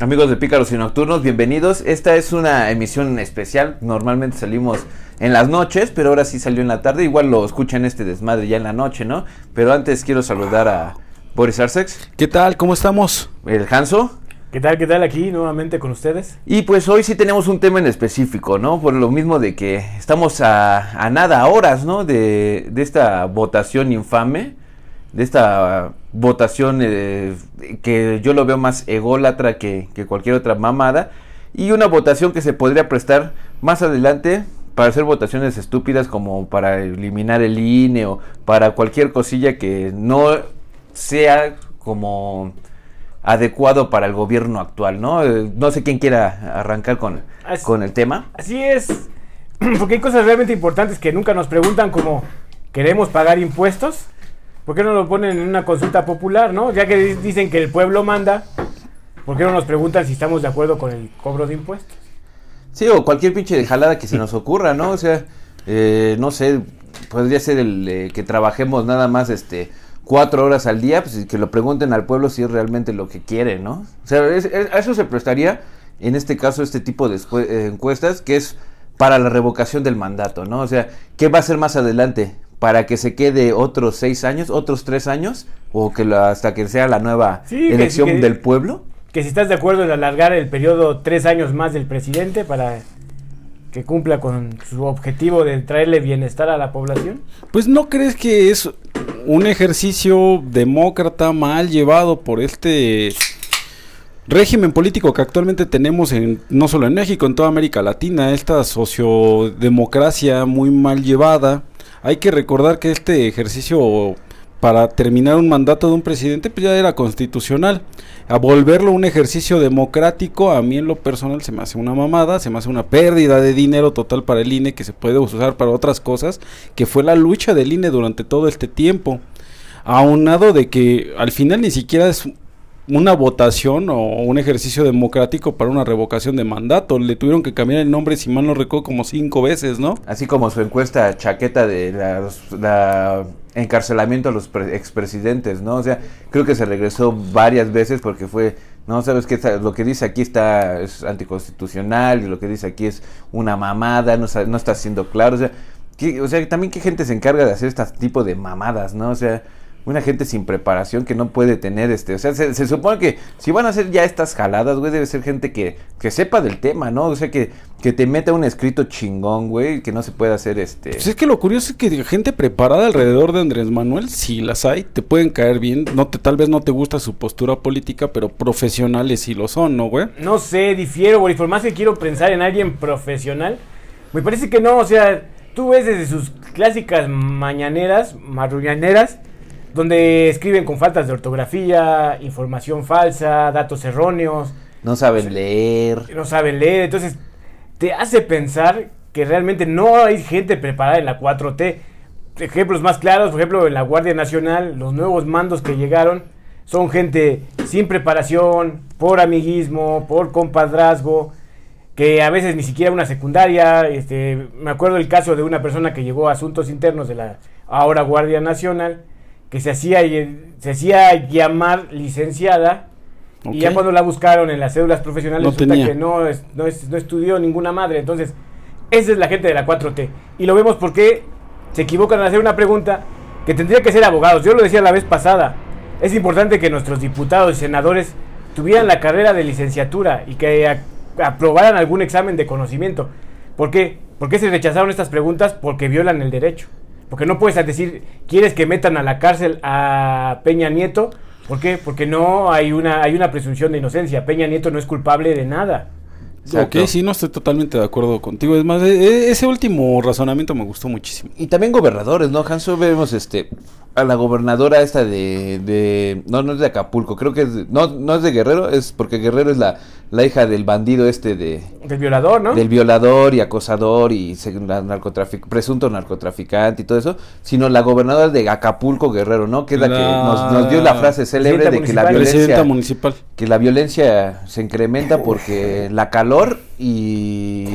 Amigos de Pícaros y Nocturnos, bienvenidos. Esta es una emisión especial. Normalmente salimos en las noches, pero ahora sí salió en la tarde. Igual lo escuchan este desmadre ya en la noche, ¿no? Pero antes quiero saludar a Boris Arsex. ¿Qué tal? ¿Cómo estamos? El Hanso. ¿Qué tal? ¿Qué tal aquí nuevamente con ustedes? Y pues hoy sí tenemos un tema en específico, ¿no? Por lo mismo de que estamos a, a nada, a horas, ¿no? De, de esta votación infame de esta votación eh, que yo lo veo más ególatra que, que, cualquier otra mamada y una votación que se podría prestar más adelante para hacer votaciones estúpidas como para eliminar el INE o para cualquier cosilla que no sea como adecuado para el gobierno actual, ¿no? Eh, no sé quién quiera arrancar con, así, con el tema. Así es, porque hay cosas realmente importantes que nunca nos preguntan como ¿queremos pagar impuestos? ¿Por qué no lo ponen en una consulta popular, no? Ya que dicen que el pueblo manda, ¿por qué no nos preguntan si estamos de acuerdo con el cobro de impuestos? Sí, o cualquier pinche de jalada que se nos ocurra, ¿no? O sea, eh, no sé, podría ser el eh, que trabajemos nada más este cuatro horas al día, pues que lo pregunten al pueblo si es realmente lo que quiere, ¿no? O sea, es, es, a eso se prestaría, en este caso, este tipo de eh, encuestas, que es para la revocación del mandato, ¿no? O sea, ¿qué va a ser más adelante? Para que se quede otros seis años, otros tres años, o que la, hasta que sea la nueva sí, elección que, que, del pueblo. Que si estás de acuerdo en alargar el periodo tres años más del presidente para que cumpla con su objetivo de traerle bienestar a la población. Pues no crees que es un ejercicio demócrata mal llevado por este régimen político que actualmente tenemos en no solo en México, en toda América Latina, esta sociodemocracia muy mal llevada hay que recordar que este ejercicio para terminar un mandato de un presidente pues ya era constitucional. A volverlo un ejercicio democrático, a mí en lo personal se me hace una mamada, se me hace una pérdida de dinero total para el INE que se puede usar para otras cosas, que fue la lucha del INE durante todo este tiempo. Aunado de que al final ni siquiera es una votación o un ejercicio democrático para una revocación de mandato. Le tuvieron que cambiar el nombre, si mal no recuerdo, como cinco veces, ¿no? Así como su encuesta chaqueta de la, la encarcelamiento a los expresidentes, ¿no? O sea, creo que se regresó varias veces porque fue, no, sabes que lo que dice aquí está es anticonstitucional y lo que dice aquí es una mamada, no, no está siendo claro, o sea, que, o sea, también qué gente se encarga de hacer este tipo de mamadas, ¿no? O sea, una gente sin preparación que no puede tener este, o sea, se, se, supone que si van a hacer ya estas jaladas, güey, debe ser gente que, que sepa del tema, ¿no? O sea, que, que te meta un escrito chingón, güey, que no se pueda hacer este... Pues es que lo curioso es que gente preparada alrededor de Andrés Manuel, si las hay, te pueden caer bien, no te, tal vez no te gusta su postura política, pero profesionales sí lo son, ¿no, güey? No sé, difiero, güey, por más que quiero pensar en alguien profesional, me parece que no, o sea, tú ves desde sus clásicas mañaneras, marrullaneras, donde escriben con faltas de ortografía, información falsa, datos erróneos. No saben leer. No saben leer, entonces te hace pensar que realmente no hay gente preparada en la 4T. Ejemplos más claros, por ejemplo, en la Guardia Nacional, los nuevos mandos que llegaron son gente sin preparación, por amiguismo, por compadrazgo, que a veces ni siquiera una secundaria. Este, me acuerdo el caso de una persona que llegó a asuntos internos de la ahora Guardia Nacional que se hacía, se hacía llamar licenciada okay. y ya cuando la buscaron en las cédulas profesionales no resulta tenía. que no, es, no, es, no estudió ninguna madre. Entonces, esa es la gente de la 4T. Y lo vemos porque se equivocan al hacer una pregunta que tendría que ser abogados. Yo lo decía la vez pasada. Es importante que nuestros diputados y senadores tuvieran la carrera de licenciatura y que a, aprobaran algún examen de conocimiento. ¿Por qué? ¿Por qué se rechazaron estas preguntas? Porque violan el derecho. Porque no puedes decir, ¿quieres que metan a la cárcel a Peña Nieto? ¿Por qué? Porque no hay una, hay una presunción de inocencia. Peña Nieto no es culpable de nada. Exacto. Ok, sí, no estoy totalmente de acuerdo contigo. Es más, e ese último razonamiento me gustó muchísimo. Y también gobernadores, ¿no? Hanso, vemos este a la gobernadora esta de, de no, no es de Acapulco, creo que es, de, no, no es de Guerrero, es porque Guerrero es la, la hija del bandido este de... Del violador, ¿no? Del violador y acosador y narcotrafic, presunto narcotraficante y todo eso, sino la gobernadora de Acapulco, Guerrero, ¿no? Que es la, la que nos, nos, dio la frase célebre de que la violencia... Municipal. Que la violencia se incrementa porque la calor y...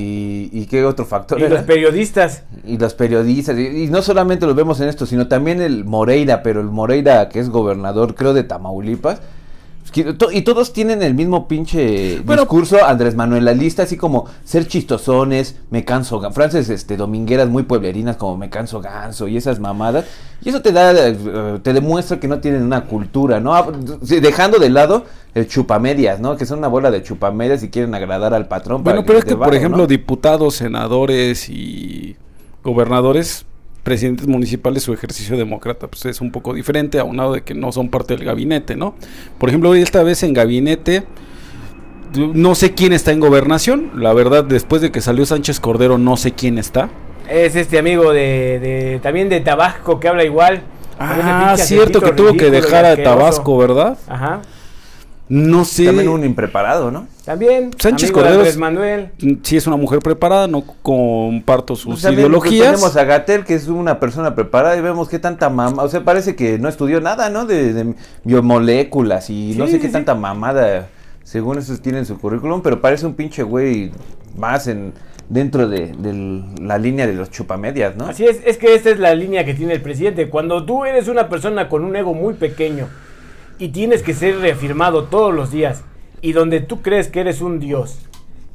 ¿Y qué otro factor Y era? los periodistas. Y los periodistas. Y, y, no solamente los vemos en esto, sino también el Moreira, pero el Moreira que es gobernador, creo, de Tamaulipas Y todos tienen el mismo pinche Bueno, discurso, Andrés Manuel, la lista así como ser chistosones, me canso, frases este, domingueras muy pueblerinas como me canso ganso y esas mamadas. Y eso te da, eh, te demuestra que no tienen una cultura, ¿no? Ah, Dejando de lado el chupamedias, ¿no? Que son una bola de chupamedias y quieren agradar al patrón. para Bueno, pero es que, por ejemplo, ¿no? diputados, senadores y gobernadores, presidentes municipales, su ejercicio demócrata pues es un poco diferente, aunado de que no son parte del gabinete, ¿no? Por ejemplo, hoy esta vez en gabinete, no sé quién está en gobernación, la verdad, después de que salió Sánchez Cordero, no sé quién está. Es este amigo de, de- también de Tabasco que habla igual. Ah, cierto, que tuvo que dejar a. Tabasco, ¿verdad? Ajá. No sé. También un impreparado, ¿no? También Sánchez amigo de Cordero Andrés es- Manuel. Si es una mujer preparada, no comparto sus Pues también, pues, ideologías. tenemos a Gatel, que es una persona preparada, y vemos qué tanta mamá. O sea, parece que no estudió nada, ¿no? De, de biomoléculas y no Sí, sé sí, qué sí. tanta mamada, según eso tiene en su currículum, pero parece un pinche güey más en dentro de, de la línea de los chupamedias, ¿no? Así es, es que esta es la línea que tiene el presidente. Cuando tú eres una persona con un ego muy pequeño y tienes que ser reafirmado todos los días y donde tú crees que eres un dios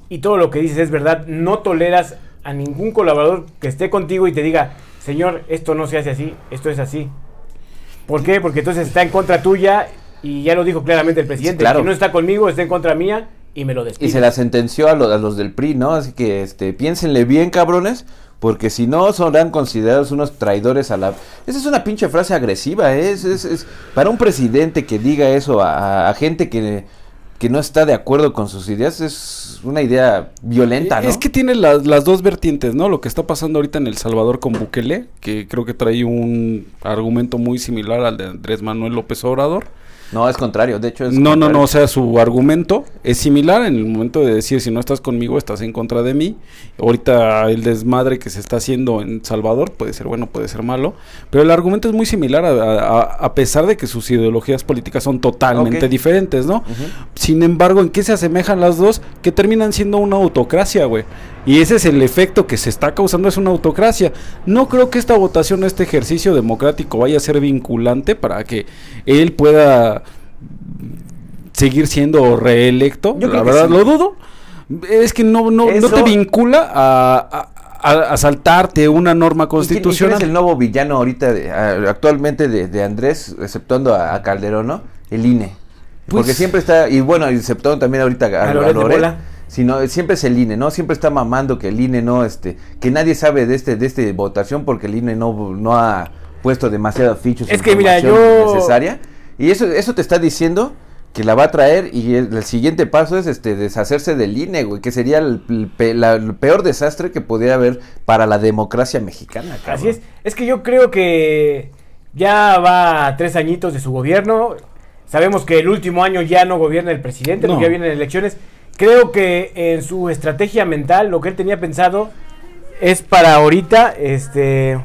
y todo lo que dices es verdad, no toleras a ningún colaborador que esté contigo y te diga, señor, esto no se hace así, esto es así. ¿Por qué? Porque entonces está en contra tuya y ya lo dijo claramente el presidente. Claro. Si no está conmigo, está en contra mía y me lo despido. Y se la sentenció a, lo- a los del PRI, ¿no? Así que este, piénsenle bien, cabrones, porque si no serán considerados unos traidores a la... Esa es una pinche frase agresiva, ¿eh? Es, es- es- Para un presidente que diga eso a, gente que, que no está de acuerdo con sus ideas, es una idea violenta, ¿no? Es que tiene las, las dos vertientes, ¿no? Lo que está pasando ahorita en El Salvador con Bukele, que creo que trae un argumento muy similar al de Andrés Manuel López Obrador. No, es contrario, de hecho es... No, no, contrario. no, o sea, su argumento es similar en el momento de decir si no estás conmigo, estás en contra de mí. Ahorita el desmadre que se está haciendo en Salvador puede ser bueno, puede ser malo, pero el argumento es muy similar a, a- a pesar de que sus ideologías políticas son totalmente diferentes, ¿no? Sin embargo, ¿en qué se asemejan las dos? Que terminan siendo una autocracia, güey. Y ese es el efecto que se está causando, es una autocracia. No creo que esta votación, este ejercicio democrático vaya a ser vinculante para que él pueda seguir siendo reelecto. Yo La verdad, sí. lo dudo. Es que no, no, no te vincula a, a, a- saltarte una norma ¿Y quién- y quién constitucional. es el nuevo villano ahorita, de- actualmente de, de Andrés, exceptuando a, a Calderón, ¿no? El INE. Porque Pues- siempre está, y bueno, exceptuando también ahorita a, A Loret. Sino siempre es el INE, ¿no? Siempre está mamando que el INE no, este, que nadie sabe de este, de este votación porque el INE no, no ha puesto demasiados fichos Es que mira, yo- necesaria. Y eso, eso te está diciendo que la va a traer y el, el siguiente paso es este deshacerse del INE, güey, que sería el, el pe- la- el peor desastre que pudiera haber para la democracia mexicana. cabrón. Así es. Es que yo creo que ya va a tres añitos de su gobierno. Sabemos que el último año ya no gobierna el presidente, No. porque ya vienen elecciones. Creo que en su estrategia mental, lo que él tenía pensado es para ahorita, este...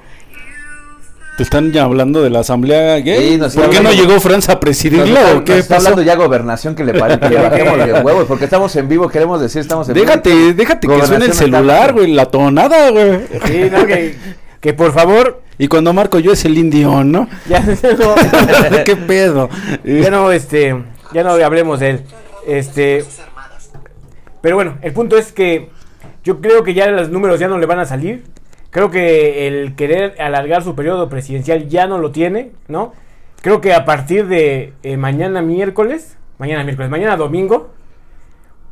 ¿Te están ya hablando de la asamblea gay? Sí, nos ¿Por qué no llegó Franz a Nos presidirla está, o qué nos está pasó? hablando ya gobernación que le parece que le bajemos de huevos porque estamos en vivo, queremos decir estamos en vivo. Déjate, déjate que suene el celular, güey, la tonada, güey. Sí, no, que, que por favor, Y cuando marco yo es el indio, ¿no? ya no, ¿Qué pedo? ya no, este, ya no hablemos de él. Este, pero bueno, el punto es que yo creo que ya los números ya no le van a salir. Creo que el querer alargar su periodo presidencial ya no lo tiene, ¿no? Creo que a partir de eh, mañana miércoles, mañana miércoles, mañana domingo,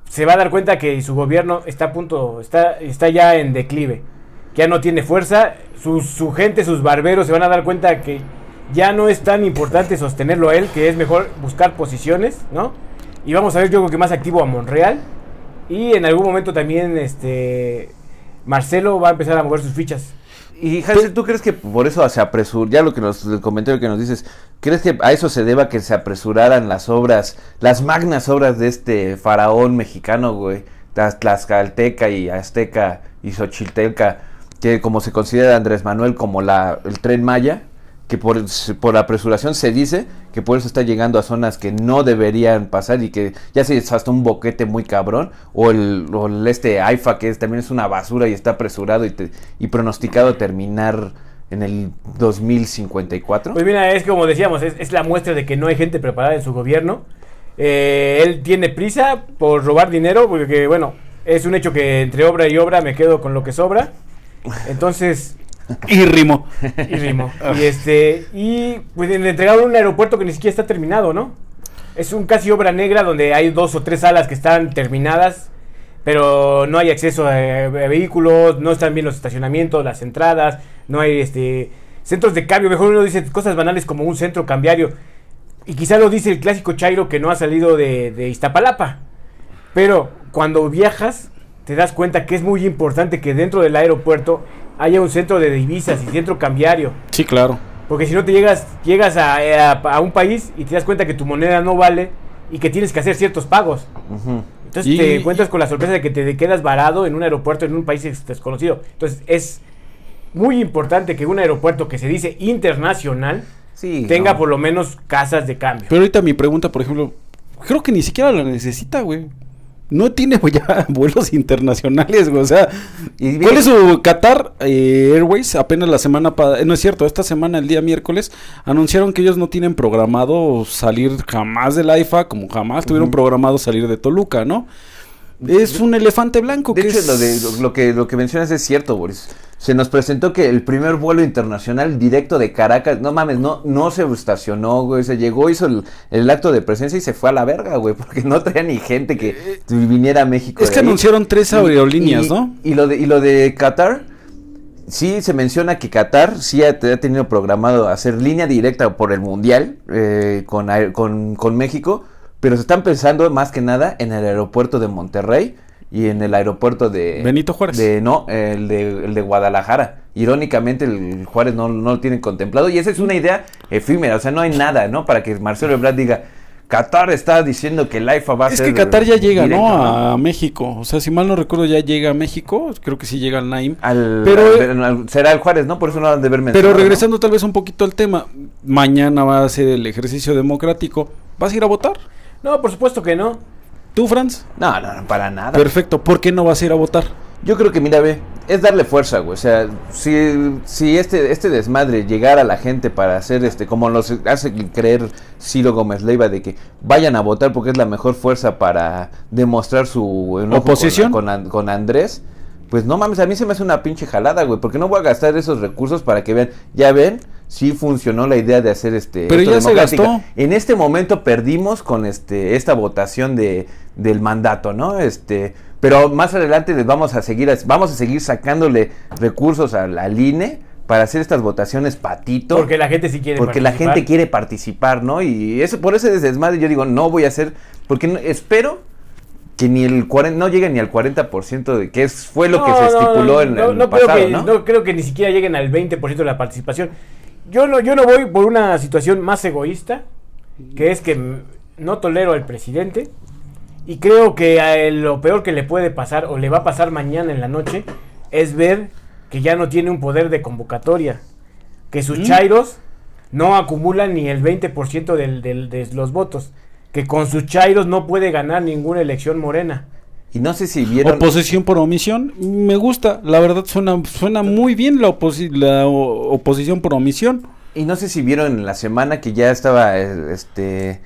se va a dar cuenta que su gobierno está a punto, está, está ya en declive. Ya no tiene fuerza. Su, su gente, sus barberos se van a dar cuenta que ya no es tan importante sostenerlo a él, que es mejor buscar posiciones, ¿no? Y vamos a ver, yo creo que más activo a Monreal. Y en algún momento también, este. Marcelo va a empezar a mover sus fichas. Y Hansel, ¿tú crees que por eso se apresuró, ya lo que nos, el comentario que nos dices, ¿crees que a eso se deba que se apresuraran las obras, las magnas obras de este faraón mexicano, güey? Tlaxcalteca y Azteca y Xochilteca, que como se considera Andrés Manuel como la, el tren Maya, que por, por apresuración se dice que por eso está llegando a zonas que no deberían pasar y que ya se hasta un boquete muy cabrón, o el, o el este AIFA que es, también es una basura y está apresurado y, te- y pronosticado terminar en el 2054. Pues mira, es como decíamos, es, es la muestra de que no hay gente preparada en su gobierno. Eh, él tiene prisa por robar dinero, porque bueno, es un hecho que entre obra y obra me quedo con lo que sobra. Entonces, Y rimo. y rimo. Y este, y pues le entregaron un aeropuerto que ni siquiera está terminado, ¿no? Es un casi obra negra donde hay dos o tres salas que están terminadas, pero no hay acceso a, a vehículos, no están bien los estacionamientos, las entradas, no hay este centros de cambio. Mejor uno dice cosas banales como un centro cambiario. Y quizá lo dice el clásico Chairo que no ha salido de, de Iztapalapa. Pero cuando viajas, te das cuenta que es muy importante que dentro del aeropuerto haya un centro de divisas y centro cambiario. Sí, claro. Porque si no te llegas, llegas a, a- a un país y te das cuenta que tu moneda no vale y que tienes que hacer ciertos pagos. Entonces Y- te encuentras con la sorpresa de que te quedas varado en un aeropuerto en un país desconocido. Entonces es muy importante que un aeropuerto que se dice internacional Sí. tenga no. por lo menos casas de cambio. Pero ahorita mi pregunta, por ejemplo, creo que ni siquiera la necesita, güey. No tiene ya vuelos internacionales, güey. O sea, Y ¿cuál es su Qatar eh, Airways? Apenas la semana pasada, no es cierto, esta semana, el día miércoles, anunciaron que ellos no tienen programado salir jamás del AIFA, como jamás tuvieron programado salir de Toluca, ¿no? Es un elefante blanco. De que hecho, es- lo, de, lo, lo que, lo que mencionas es cierto, Boris. Se nos presentó que el primer vuelo internacional directo de Caracas, no mames, no, no se estacionó, güey. Se llegó, hizo el, el acto de presencia y se fue a la verga, güey. Porque no traía ni gente que viniera a México. Es que ahí. anunciaron tres aerolíneas, y- ¿no? Y lo, de, y lo de Qatar, sí se menciona que Qatar sí ha, ha tenido programado hacer línea directa por el Mundial eh, con, con, con México, pero se están pensando más que nada en el aeropuerto de Monterrey y en el aeropuerto de... Benito Juárez. De, no, el de, el de Guadalajara. Irónicamente el Juárez no, no lo tienen contemplado y esa es una idea efímera, o sea, no hay nada, ¿no? Para que Marcelo Ebrard diga... Qatar está diciendo que el AIFA va a Es ser que Qatar ya llega, directo, ¿no? A México. O sea, si mal no recuerdo, ya llega a México. Creo que sí llega al Naim. Al, Pero- al- al- será el Juárez, ¿no? Por eso no han de ver Pero regresando tal vez un poquito al tema, mañana va a ser el ejercicio democrático. ¿Vas a ir a votar? No, por supuesto que no. ¿Tú, Franz? No, no, no, para nada. Perfecto. ¿Por qué no vas a ir a votar? Yo creo que, mira, ve, es darle fuerza, güey. O sea, si, si este, este desmadre llegara a la gente para hacer, este, como nos hace creer Ciro Gómez Leiva, de que vayan a votar porque es la mejor fuerza para demostrar su enojo ¿Oposición? Con, con Andrés, pues no mames, a mí se me hace una pinche jalada, güey. Porque no voy a gastar esos recursos para que vean, ya ven, sí funcionó la idea de hacer este. Pero ya se gastó. En este momento perdimos con este esta votación de del mandato, ¿no? Este, pero más adelante les vamos a seguir vamos a seguir sacándole recursos a la INE para hacer estas votaciones patito. Porque la gente sí quiere porque la participar. gente quiere participar, ¿no? Y eso por ese desmadre yo digo, no voy a hacer porque no- espero que ni el 40, no llegue ni al 40% de que es, fue lo que se no, estipuló en no, el no pasado, creo no creo que ni siquiera lleguen al 20% de la participación. Yo no, yo no voy por una situación más egoísta, que es que no tolero al presidente y creo que a él lo peor que le puede pasar o le va a pasar mañana en la noche es ver que ya no tiene un poder de convocatoria, que sus Mm. chairos no acumulan ni el 20% del, del- de los votos, que con sus chairos no puede ganar ninguna elección morena. Y no sé si vieron Oposición por omisión. Me gusta. La verdad suena, suena muy bien la, oposi- la o- oposición por omisión. Y no sé si vieron en la semana que ya estaba eh, este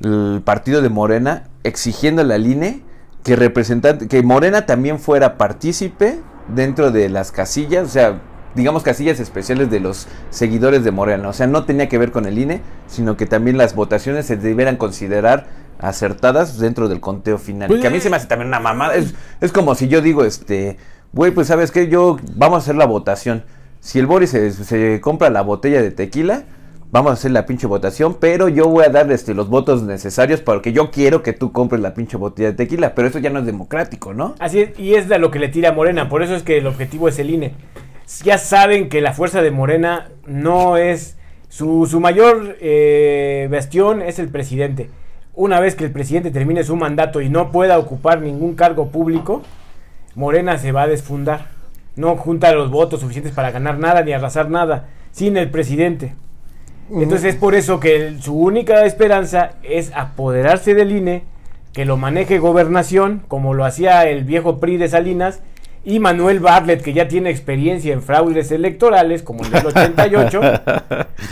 el partido de Morena exigiendo a la INE que representante que Morena también fuera partícipe dentro de las casillas, o sea, digamos casillas especiales de los seguidores de Morena, o sea, no tenía que ver con el INE, sino que también las votaciones se debieran considerar acertadas dentro del conteo final. Pues, que a mí se me hace también una mamada, es, es como si yo digo, este, güey, pues sabes que yo vamos a hacer la votación. Si el Boris se, se compra la botella de tequila, vamos a hacer la pinche votación, pero yo voy a dar este, los votos necesarios porque yo quiero que tú compres la pinche botella de tequila, pero eso ya no es democrático, ¿no? Así es, y es de lo que le tira a Morena, por eso es que el objetivo es el INE. Ya saben que la fuerza de Morena no es su, su mayor eh, bastión es el presidente. Una vez que el presidente termine su mandato y no pueda ocupar ningún cargo público, Morena se va a desfundar. No junta los votos suficientes para ganar nada ni arrasar nada sin el presidente. Entonces es por eso que el- su única esperanza es apoderarse del INE, que lo maneje gobernación, como lo hacía el viejo PRI de Salinas, y Manuel Bartlett, que ya tiene experiencia en fraudes electorales, como el del 88,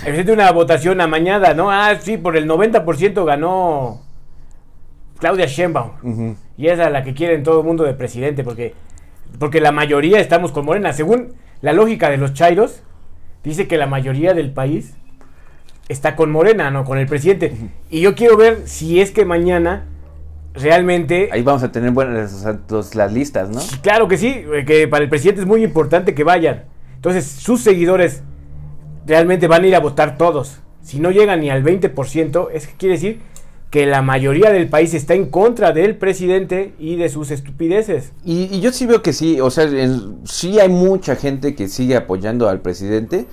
presente una votación amañada, ¿no? Ah, sí, por el 90% ganó Claudia Sheinbaum. Y es a la que quieren todo el mundo de presidente, porque, porque la mayoría estamos con Morena. Según la lógica de los chairos, dice que la mayoría del país está con Morena, no con el presidente. Y yo quiero ver si es que mañana realmente... Ahí vamos a tener buenas o sea, los- las listas, ¿no? Claro que sí, eh, que para el presidente es muy importante que vayan. Entonces, sus seguidores realmente van a ir a votar todos. Si no llegan ni al 20%, es que quiere decir que la mayoría del país está en contra del presidente y de sus estupideces. Y, y yo sí veo que sí, o sea, en- sí hay mucha gente que sigue apoyando al presidente.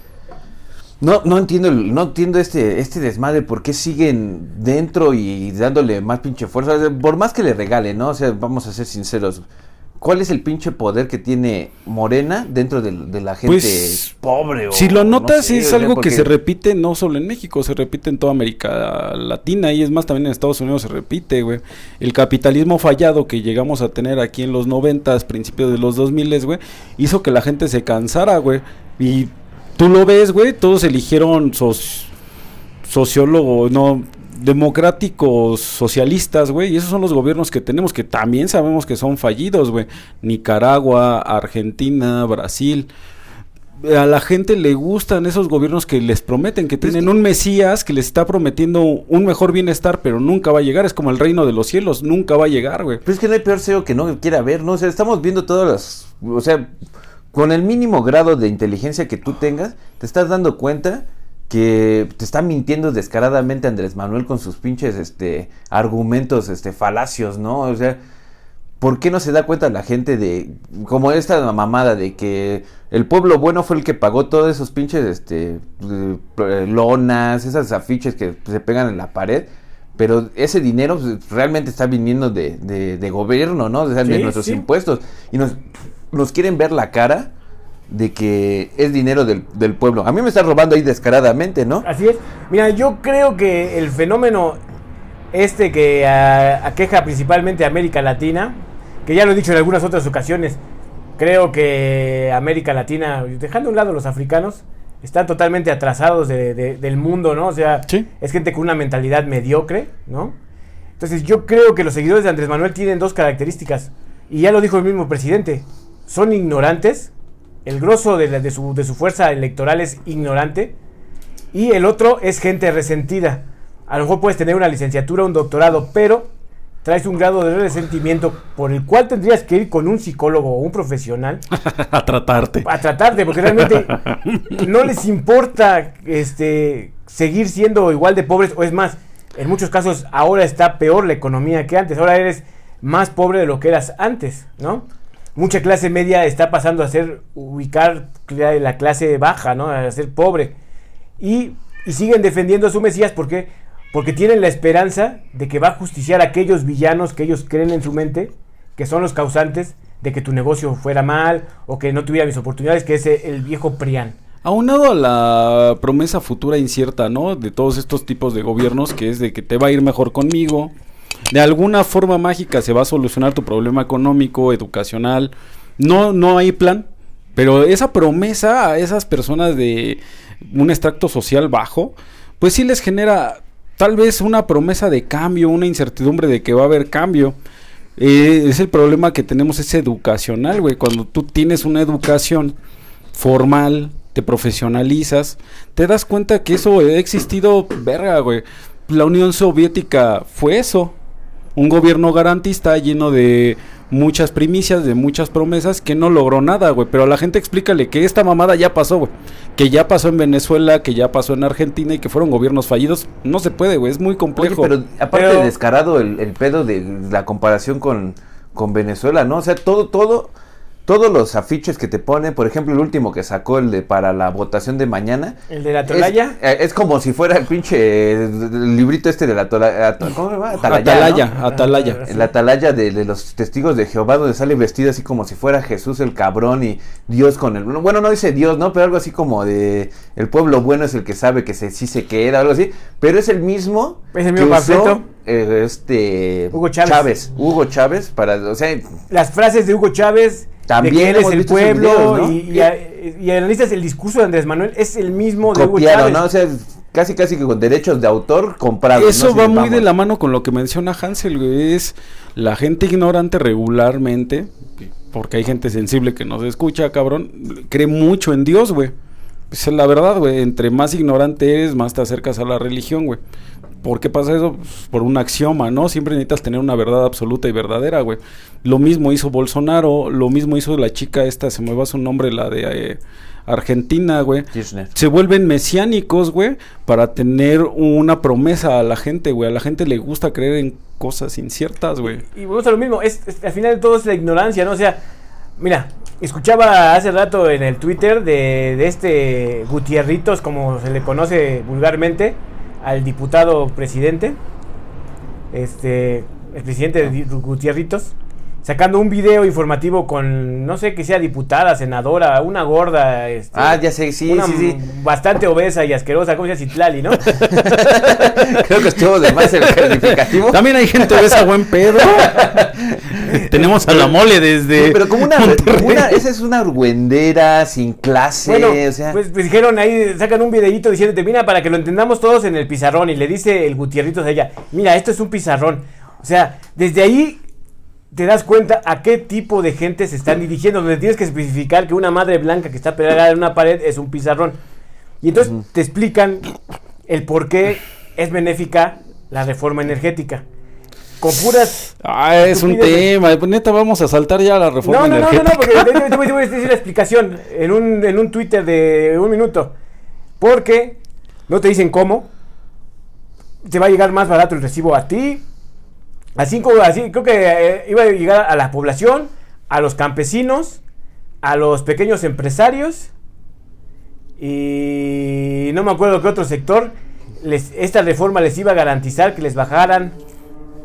No, no entiendo, no entiendo este, este desmadre, por qué siguen dentro y dándole más pinche fuerza. Por más que le regalen, ¿no? O sea, vamos a ser sinceros. ¿Cuál es el pinche poder que tiene Morena dentro de, la gente Pues, pobre? o Si lo no notas, sé, es algo porque- que se repite no solo en México, se repite en toda América Latina y es más también en Estados Unidos se repite, güey. El capitalismo fallado que llegamos a tener aquí en los noventas, principios de los 2000, güey, hizo que la gente se cansara, güey. Y tú lo ves, güey, todos eligieron sociólogos, no democráticos socialistas, güey, y esos son los gobiernos que tenemos que también sabemos que son fallidos, güey. Nicaragua, Argentina, Brasil a la gente le gustan esos gobiernos que les prometen, que tienen un Mesías que les está prometiendo un mejor bienestar, pero nunca va a llegar. Es como el reino de los cielos, nunca va a llegar, güey. Pero es que no hay peor SEO que no quiera ver, ¿no? O sea, estamos viendo todas las... O sea, con el mínimo grado de inteligencia que tú tengas, te estás dando cuenta que te está mintiendo descaradamente Andrés Manuel con sus pinches este, argumentos este, falacios, ¿no? O sea, ¿por qué no se da cuenta la gente de... Como esta mamada de que el pueblo bueno fue el que pagó todos esos pinches este, eh, lonas, esas afiches que se pegan en la pared? Pero ese dinero realmente está viniendo de, de- de gobierno, ¿no? O sea, de nuestros sí. impuestos. Y nos, nos quieren ver la cara de que es dinero del, del pueblo. A mí me está robando ahí descaradamente, ¿no? Así es. Mira, yo creo que el fenómeno este que ah, aqueja principalmente a América Latina, que ya lo he dicho en algunas otras ocasiones, creo que América Latina, dejando a un lado los africanos, están totalmente atrasados de- de- del mundo, ¿no? O sea, Sí. es gente con una mentalidad mediocre, ¿no? Entonces yo creo que los seguidores de Andrés Manuel tienen dos características, y ya lo dijo el mismo presidente, son ignorantes, el grosso de, la- de su, de su fuerza electoral es ignorante, y el otro es gente resentida. A lo mejor puedes tener una licenciatura, un doctorado, pero traes un grado de resentimiento por el cual tendrías que ir con un psicólogo o un profesional a tratarte. a tratarte, porque realmente no les importa este seguir siendo igual de pobres, o es más, en muchos casos ahora está peor la economía que antes, ahora eres más pobre de lo que eras antes, ¿no? Mucha clase media está pasando a ser, ubicar la clase baja, ¿no? A ser pobre. Y, siguen defendiendo a su Mesías, ¿por qué? Porque tienen la esperanza de que va a justiciar a aquellos villanos que ellos creen en su mente, que son los causantes de que tu negocio fuera mal o que no tuviera mis oportunidades, que es el viejo Prián. Aunado a la promesa futura incierta, ¿no? De todos estos tipos de gobiernos, que es de que te va a ir mejor conmigo. De alguna forma mágica se va a solucionar tu problema económico, educacional. No, no hay plan. Pero esa promesa a esas personas de un extracto social bajo, pues sí les genera tal vez una promesa de cambio, una incertidumbre de que va a haber cambio. Eh, es el problema que tenemos, es educacional, güey. Cuando tú tienes una educación formal, te profesionalizas, te das cuenta que eso ha existido, verga, güey. La Unión Soviética fue eso. Un gobierno garantista lleno de muchas primicias, de muchas promesas que no logró nada, güey. Pero a la gente explícale que esta mamada ya pasó, güey. Que ya pasó en Venezuela, que ya pasó en Argentina y que fueron gobiernos fallidos. No se puede, güey. Es muy Oye, complejo. pero aparte Pero- de descarado el, el pedo de la comparación con, con Venezuela, ¿no? O sea, todo, todo, todos los afiches que te ponen, por ejemplo, el último que sacó el de para la votación de mañana. El de la Atalaya. eh, es como si fuera el pinche eh, el librito este de la Atalaya. ¿Cómo se llama? Atalaya. Atalaya, ¿no? Atalaya. En la atalaya de, de los testigos de Jehová, donde sale vestido así como si fuera Jesús el cabrón y Dios con el. Bueno, no dice Dios, ¿no? Pero algo así como de. El pueblo bueno es el que sabe que se, sí se queda, algo así. Pero es el mismo. Es el mismo que usó, panfleto. eh, este. Hugo Chávez. Hugo Chávez, para. O sea, Las frases de Hugo Chávez, También es el pueblo, videos, ¿no? y, y, a- y analizas el discurso de Andrés Manuel, es el mismo de Hugo copiaron, Chávez. ¿no? O sea, casi casi que con derechos de autor comprados. Eso ¿no? Si va muy vamos. de la mano con lo que menciona Hansel, güey. Es la gente ignorante regularmente, porque hay gente sensible que nos escucha, cabrón, cree mucho en Dios, güey. Es la verdad, güey. Entre más ignorante eres, más te acercas a la religión, güey. ¿Por qué pasa eso? Pues, por un axioma, ¿no? Siempre necesitas tener una verdad absoluta y verdadera, güey. Lo mismo hizo Bolsonaro, lo mismo hizo la chica esta, se me va su nombre, la de eh, Argentina, güey Kirchner. se vuelven mesiánicos, güey, para tener una promesa a la gente, güey. A la gente le gusta creer en cosas inciertas, güey. Y vamos a lo mismo, es, es- al final de todo es la ignorancia, ¿no? O sea, mira, escuchaba hace rato en el Twitter de, de este Gutierritos, como se le conoce vulgarmente, al diputado presidente, este, el presidente de Di- Gutierritos, sacando un video informativo con, no sé que sea diputada, senadora, una gorda, este, Ah, ya sé, sí, una sí, sí. bastante obesa y asquerosa, como se llama Citlali, ¿no? Creo que estuvo de más el calificativo. También hay gente de esa buen pedo. Tenemos a la mole desde. Pero como una, esa es una argüendera sin clase, Bueno, o sea, pues, pues dijeron ahí, sacan un videíto diciendo, mira, para que lo entendamos todos en el pizarrón. Y le dice el Gutierritos a ella, mira, esto es un pizarrón. O sea, desde ahí te das cuenta a qué tipo de gente se están dirigiendo, donde tienes que especificar que una madre blanca que está pegada en una pared es un pizarrón. Y entonces te explican el por qué es benéfica la reforma energética. Con puras Ah, es un tema. Pues, Neta, vamos a saltar ya la reforma No, no, no, no, energética. no, porque te voy a decir la explicación en un, en un Twitter de un minuto. Porque no te dicen cómo. Te va a llegar más barato el recibo a ti. Así como así, creo que eh, iba a llegar a la población, a los campesinos, a los pequeños empresarios y no me acuerdo qué otro sector. Les, esta reforma les iba a garantizar que les bajaran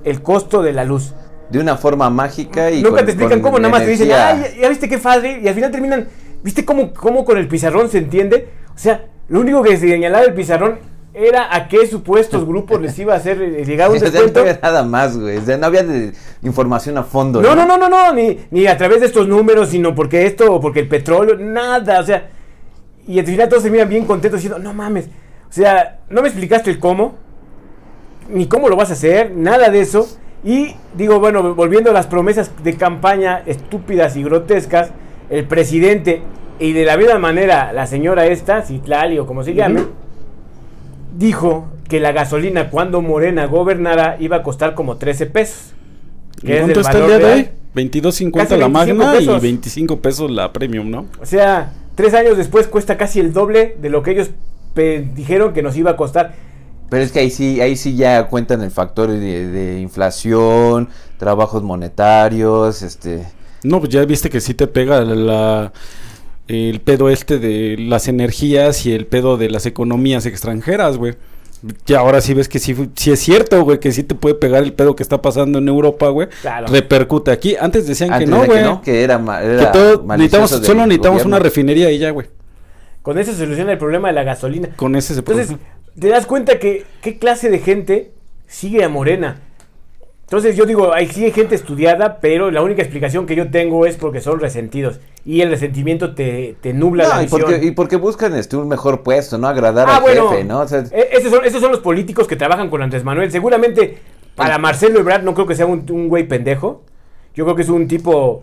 el costo de la luz. de una forma mágica y Nunca con- te explican cómo, nada más te dicen, ay, ya, ya viste qué padre, y al final terminan, ¿viste cómo, cómo con el pizarrón se entiende? O sea, lo único que señalaba el pizarrón era a qué supuestos grupos les iba a hacer eh, llegar un O sea, no descuento. había nada más, güey. O sea, no había de- información a fondo. No, no, no, no, no, ni, ni a través de estos números, sino porque esto, o porque el petróleo, nada, o sea, y al final todos se miran bien contentos diciendo, no mames, o sea, no me explicaste el cómo, ni cómo lo vas a hacer, nada de eso. Y digo, bueno, volviendo a las promesas de campaña estúpidas y grotescas, el presidente y de la misma manera la señora esta, Citlali o como se llame, dijo que la gasolina cuando Morena gobernara iba a costar como 13 pesos. que es ¿Cuánto el está el día de hoy? 22.50 Casi la 25 magna y pesos. 25 pesos la premium, ¿no? O sea, tres años después cuesta casi el doble de lo que ellos dijeron que nos iba a costar. Pero es que ahí sí, ahí sí ya cuentan el factor de, de inflación, trabajos monetarios, este... No, pues ya viste que sí te pega la, el pedo este de las energías y el pedo de las economías extranjeras, güey. Ya ahora sí ves que sí, sí es cierto, güey, que sí te puede pegar el pedo que está pasando en Europa, güey. Claro. Repercute aquí. Antes decían Antes que no, güey. que no, que era, ma- Que era todo- malicioso necesitamos, del solo necesitamos gobierno. una refinería y ya, güey. Con eso se soluciona el problema de la gasolina. Con ese se Entonces, te das cuenta que qué clase de gente sigue a Morena. Entonces yo digo, hay sí hay gente estudiada, pero la única explicación que yo tengo es porque son resentidos. Y el resentimiento te, te nubla la y visión. porque, y porque buscan este un mejor puesto, ¿no? Agradar Ah, al bueno. jefe, ¿no? O sea, Eh, esos, son, esos son los políticos que trabajan con Andrés Manuel. Seguramente para Marcelo Ebrard no creo que sea un, un güey pendejo. Yo creo que es un tipo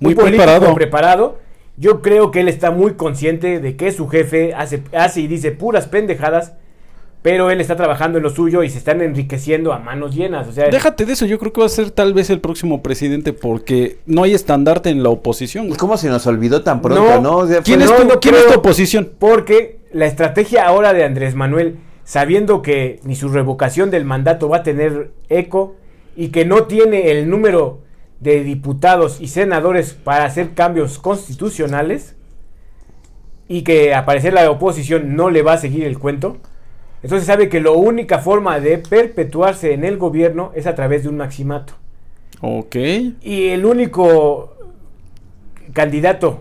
Muy político preparado. preparado. Yo creo que él está muy consciente de que su jefe hace, hace y dice puras pendejadas, pero él está trabajando en lo suyo y se están enriqueciendo a manos llenas. O sea, Déjate de eso, yo creo que va a ser tal vez el próximo presidente porque no hay estandarte en la oposición. ¿cómo se nos olvidó tan pronto, No. no? O sea, ¿Quién, es no, tu, no quién es creo. tu oposición? Porque la estrategia ahora de Andrés Manuel, sabiendo que ni su revocación del mandato va a tener eco y que no tiene el número de diputados y senadores para hacer cambios constitucionales y que a parecer la oposición no le va a seguir el cuento, entonces sabe que la única forma de perpetuarse en el gobierno es a través de un maximato. Ok. Y el único candidato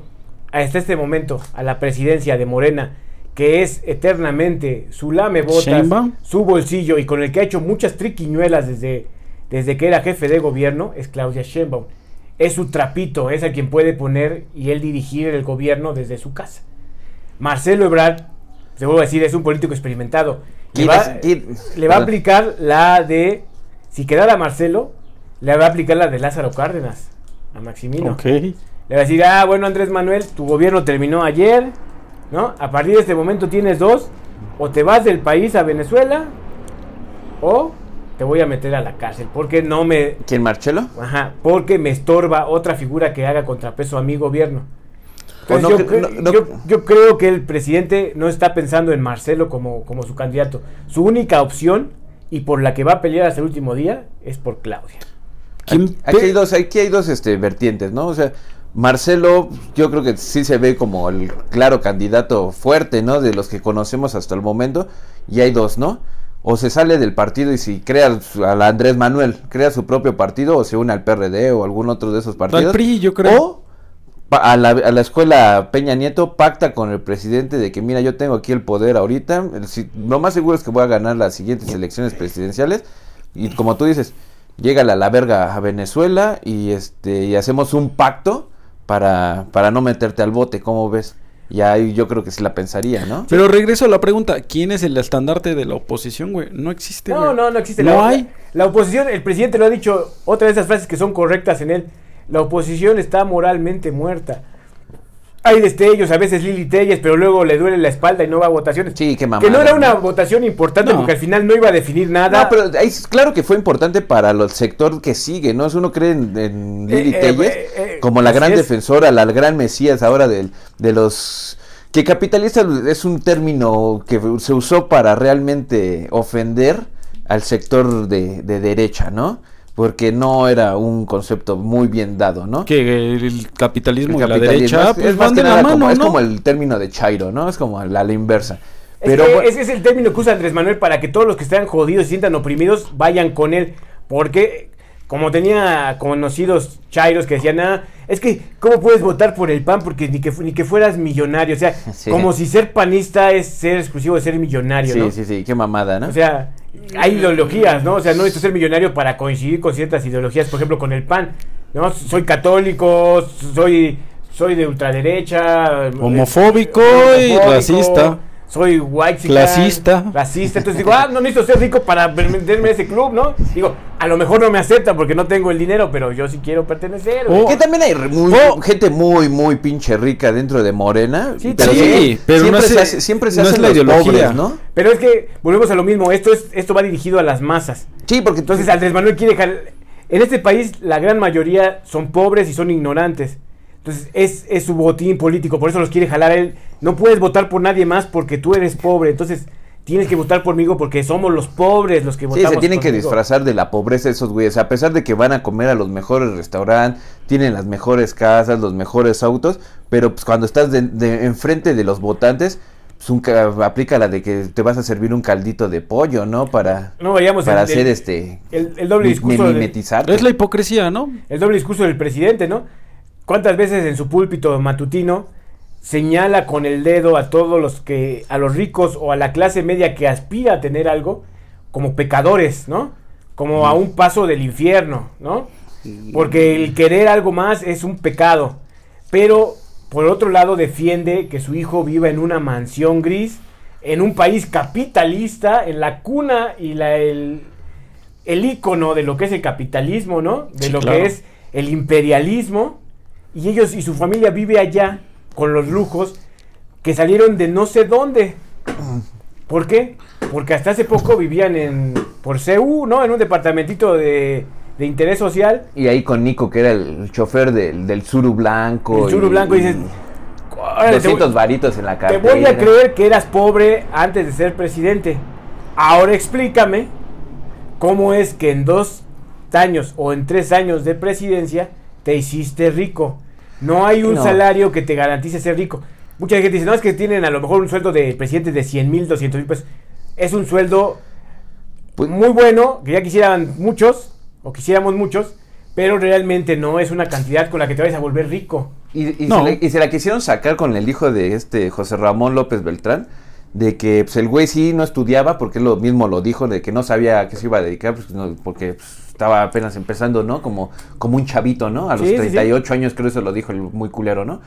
hasta este momento a la presidencia de Morena, que es eternamente su lamebotas, su bolsillo y con el que ha hecho muchas triquiñuelas desde, desde que era jefe de gobierno, es Claudia Sheinbaum. Es su trapito, es a quien puede poner y él dirigir el gobierno desde su casa. Marcelo Ebrard se vuelvo a decir, es un político experimentado. Le ¿Quién va, es- le va a aplicar la de, si quedara Marcelo, le va a aplicar la de Lázaro Cárdenas a Maximino. Le va a decir, ah, bueno, Andrés Manuel, tu gobierno terminó ayer, ¿no? A partir de este momento tienes dos, o te vas del país a Venezuela, o te voy a meter a la cárcel, porque no me, ¿Quién, Marcelo? ajá, porque me estorba otra figura que haga contrapeso a mi gobierno. O Entonces, no yo, cre- cre- no- no- yo- yo creo que el presidente no está pensando en Marcelo como, como su candidato. Su única opción, y por la que va a pelear hasta el último día, es por Claudia. ¿Quién Aquí pe- hay dos, aquí hay dos este, vertientes, ¿no? O sea, Marcelo, yo creo que sí se ve como el claro candidato fuerte, ¿no? De los que conocemos hasta el momento. Y hay dos, ¿no? O se sale del partido y si crea su- a la Andrés Manuel, crea su propio partido o se une al PRD o algún otro de esos partidos. Al PRI, yo creo. O a la, a la escuela Peña Nieto pacta con el presidente de que, mira, yo tengo aquí el poder ahorita. el si- lo más seguro es que voy a ganar las siguientes elecciones presidenciales. Y como tú dices, llega a la verga a Venezuela y este y hacemos un pacto para, para no meterte al bote, ¿cómo ves? Y ahí yo creo que sí la pensaría, ¿no? Pero regreso a la pregunta, ¿quién es el estandarte de la oposición, güey? No existe, No, güey. no, no existe. No la, hay. La oposición, el presidente lo ha dicho, otra de esas frases que son correctas en él. La oposición está moralmente muerta. Hay destellos, a veces Lili Telles, pero luego le duele la espalda y no va a votaciones. Sí, qué que mamada. no era una votación importante No. porque al final no iba a definir nada. No, pero es claro que fue importante para el sector que sigue, ¿no? Es uno cree en, en Lili Eh, eh, Telles eh, eh, como la gran es. defensora, la gran mesías ahora del- de, los... Que capitalista es un término que se usó para realmente ofender al sector de, de derecha, ¿no? Porque no era un concepto muy bien dado, ¿no? Que el capitalismo El y la derecha es- pues es más van que de la nada mano, como, es ¿no? como el término de Chairo, ¿no? Es como la, la inversa. Es Pero que bueno, ese es el término que usa Andrés Manuel para que todos los que están jodidos y se sientan oprimidos vayan con él. Porque, como tenía conocidos chairos que decían, ah, es que, ¿cómo puedes votar por el PAN? Porque ni que, ni que fueras millonario. O sea, Sí. como si ser panista es ser exclusivo de ser millonario, sí, ¿no? sí, sí, qué mamada, ¿no? O sea, hay ideologías, ¿no? O sea, no necesito ser millonario para coincidir con ciertas ideologías, por ejemplo, con el PAN. ¿no? Soy católico, soy, soy de ultraderecha. eh, Homofóbico y homofóbico, racista. Soy white Clasista. Racista. Entonces digo, ah, no necesito ser rico para meterme a ese club, ¿no? Digo, a lo mejor no me aceptan porque no tengo el dinero, pero yo sí quiero pertenecer. Oh, Que también hay muy- Oh. gente muy, muy pinche rica dentro de Morena. Sí, pero sí, siempre- pero siempre no se hace, siempre se no es hacen la los ideología. pobres, ¿no? Pero es que volvemos a lo mismo. Esto, es, esto va dirigido a las masas. Sí, porque Entonces Andrés Manuel quiere dejar... En este país la gran mayoría son pobres y son ignorantes. Entonces es, es su botín político, por eso los quiere jalar a él. No puedes votar por nadie más porque tú eres pobre. Entonces tienes que votar por mí porque somos los pobres los que Sí, votamos se tienen que disfrazar de la pobreza esos güeyes. A pesar de que van a comer a los mejores restaurantes, tienen las mejores casas, los mejores autos, pero pues cuando estás de, de- enfrente de los votantes, pues un ca- aplica la de que te vas a servir un caldito de pollo, ¿no? Para, No veíamos para el, hacer el- este... el- el doble mi- discurso de-. Es la hipocresía, ¿no? el doble discurso del presidente, ¿no? ¿Cuántas veces en su púlpito matutino señala con el dedo a todos los que, a los ricos o a la clase media que aspira a tener algo como pecadores, ¿no? Como a un paso del infierno, ¿no? Porque el querer algo más es un pecado. Pero por otro lado defiende que su hijo viva en una mansión gris, en un país capitalista, en la cuna y la, el, el ícono de lo que es el capitalismo, ¿no? De Sí, lo claro. que es el imperialismo. Y ellos y su familia vive allá con los lujos que salieron de no sé dónde. ¿Por qué? Porque hasta hace poco vivían en por CU, ¿no? En un departamentito de, de interés social. Y ahí con Nico, que era el chofer del, del Suru Blanco. El Suru Blanco, y dices, "Órale, te voy- 200 varitos en la Te cartera. voy a creer que eras pobre antes de ser presidente. Ahora explícame cómo es que en dos años o en tres años de presidencia te hiciste rico. No hay un No. salario que te garantice ser rico. Mucha gente dice, no, es que tienen a lo mejor un sueldo de presidente de 100 mil, 200 mil pesos. Es un sueldo Pues- muy bueno, que ya quisieran muchos, o quisiéramos muchos, pero realmente no es una cantidad con la que te vayas a volver rico. Y, y No. se la, y se la quisieron sacar con el hijo de este José Ramón López Beltrán, de que pues, el güey sí no estudiaba, porque él lo mismo lo dijo, de que no sabía a qué se iba a dedicar, pues, no, porque pues, estaba apenas empezando, ¿no? Como, como un chavito, ¿no? A los Sí, sí, sí. 38 años creo eso lo dijo el muy culero, ¿no?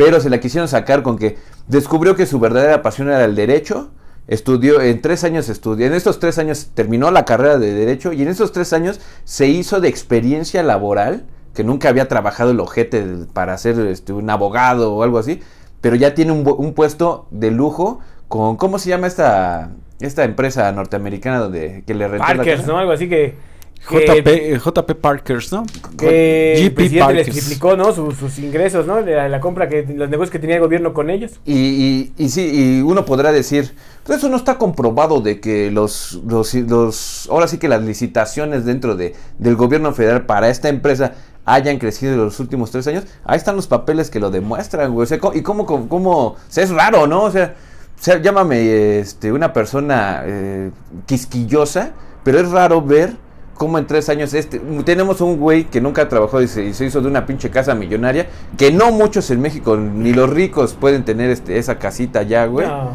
pero se la quisieron sacar con que descubrió que su verdadera pasión era el derecho, estudió, en tres años estudió, en estos tres años terminó la carrera de derecho y en esos tres años se hizo de experiencia laboral, que nunca había trabajado el ojete para ser este, un abogado o algo así, pero ya tiene un, un puesto de lujo con, ¿cómo se llama esta, esta empresa norteamericana donde, que le rentó Parkers? ¿no? Algo así que... que- JP, eh, JP Parkers, ¿no? que el GP presidente les triplicó, ¿no? Sus, sus ingresos, ¿no? La, la compra que los negocios que tenía el gobierno con ellos. Y, y, y sí, y uno podrá decir, pues eso no está comprobado de que los, los, los ahora sí que las licitaciones dentro de, del gobierno federal para esta empresa hayan crecido en los últimos tres años. Ahí están los papeles que lo demuestran, güey. O sea, y cómo, cómo, cómo- o sea, es raro, ¿no? O sea, o sea, llámame este, una persona eh, quisquillosa, pero es raro ver cómo en tres años este, tenemos un güey que nunca trabajó y se, y se hizo de una pinche casa millonaria, que no muchos en México, ni los ricos pueden tener este, esa casita ya, güey. No.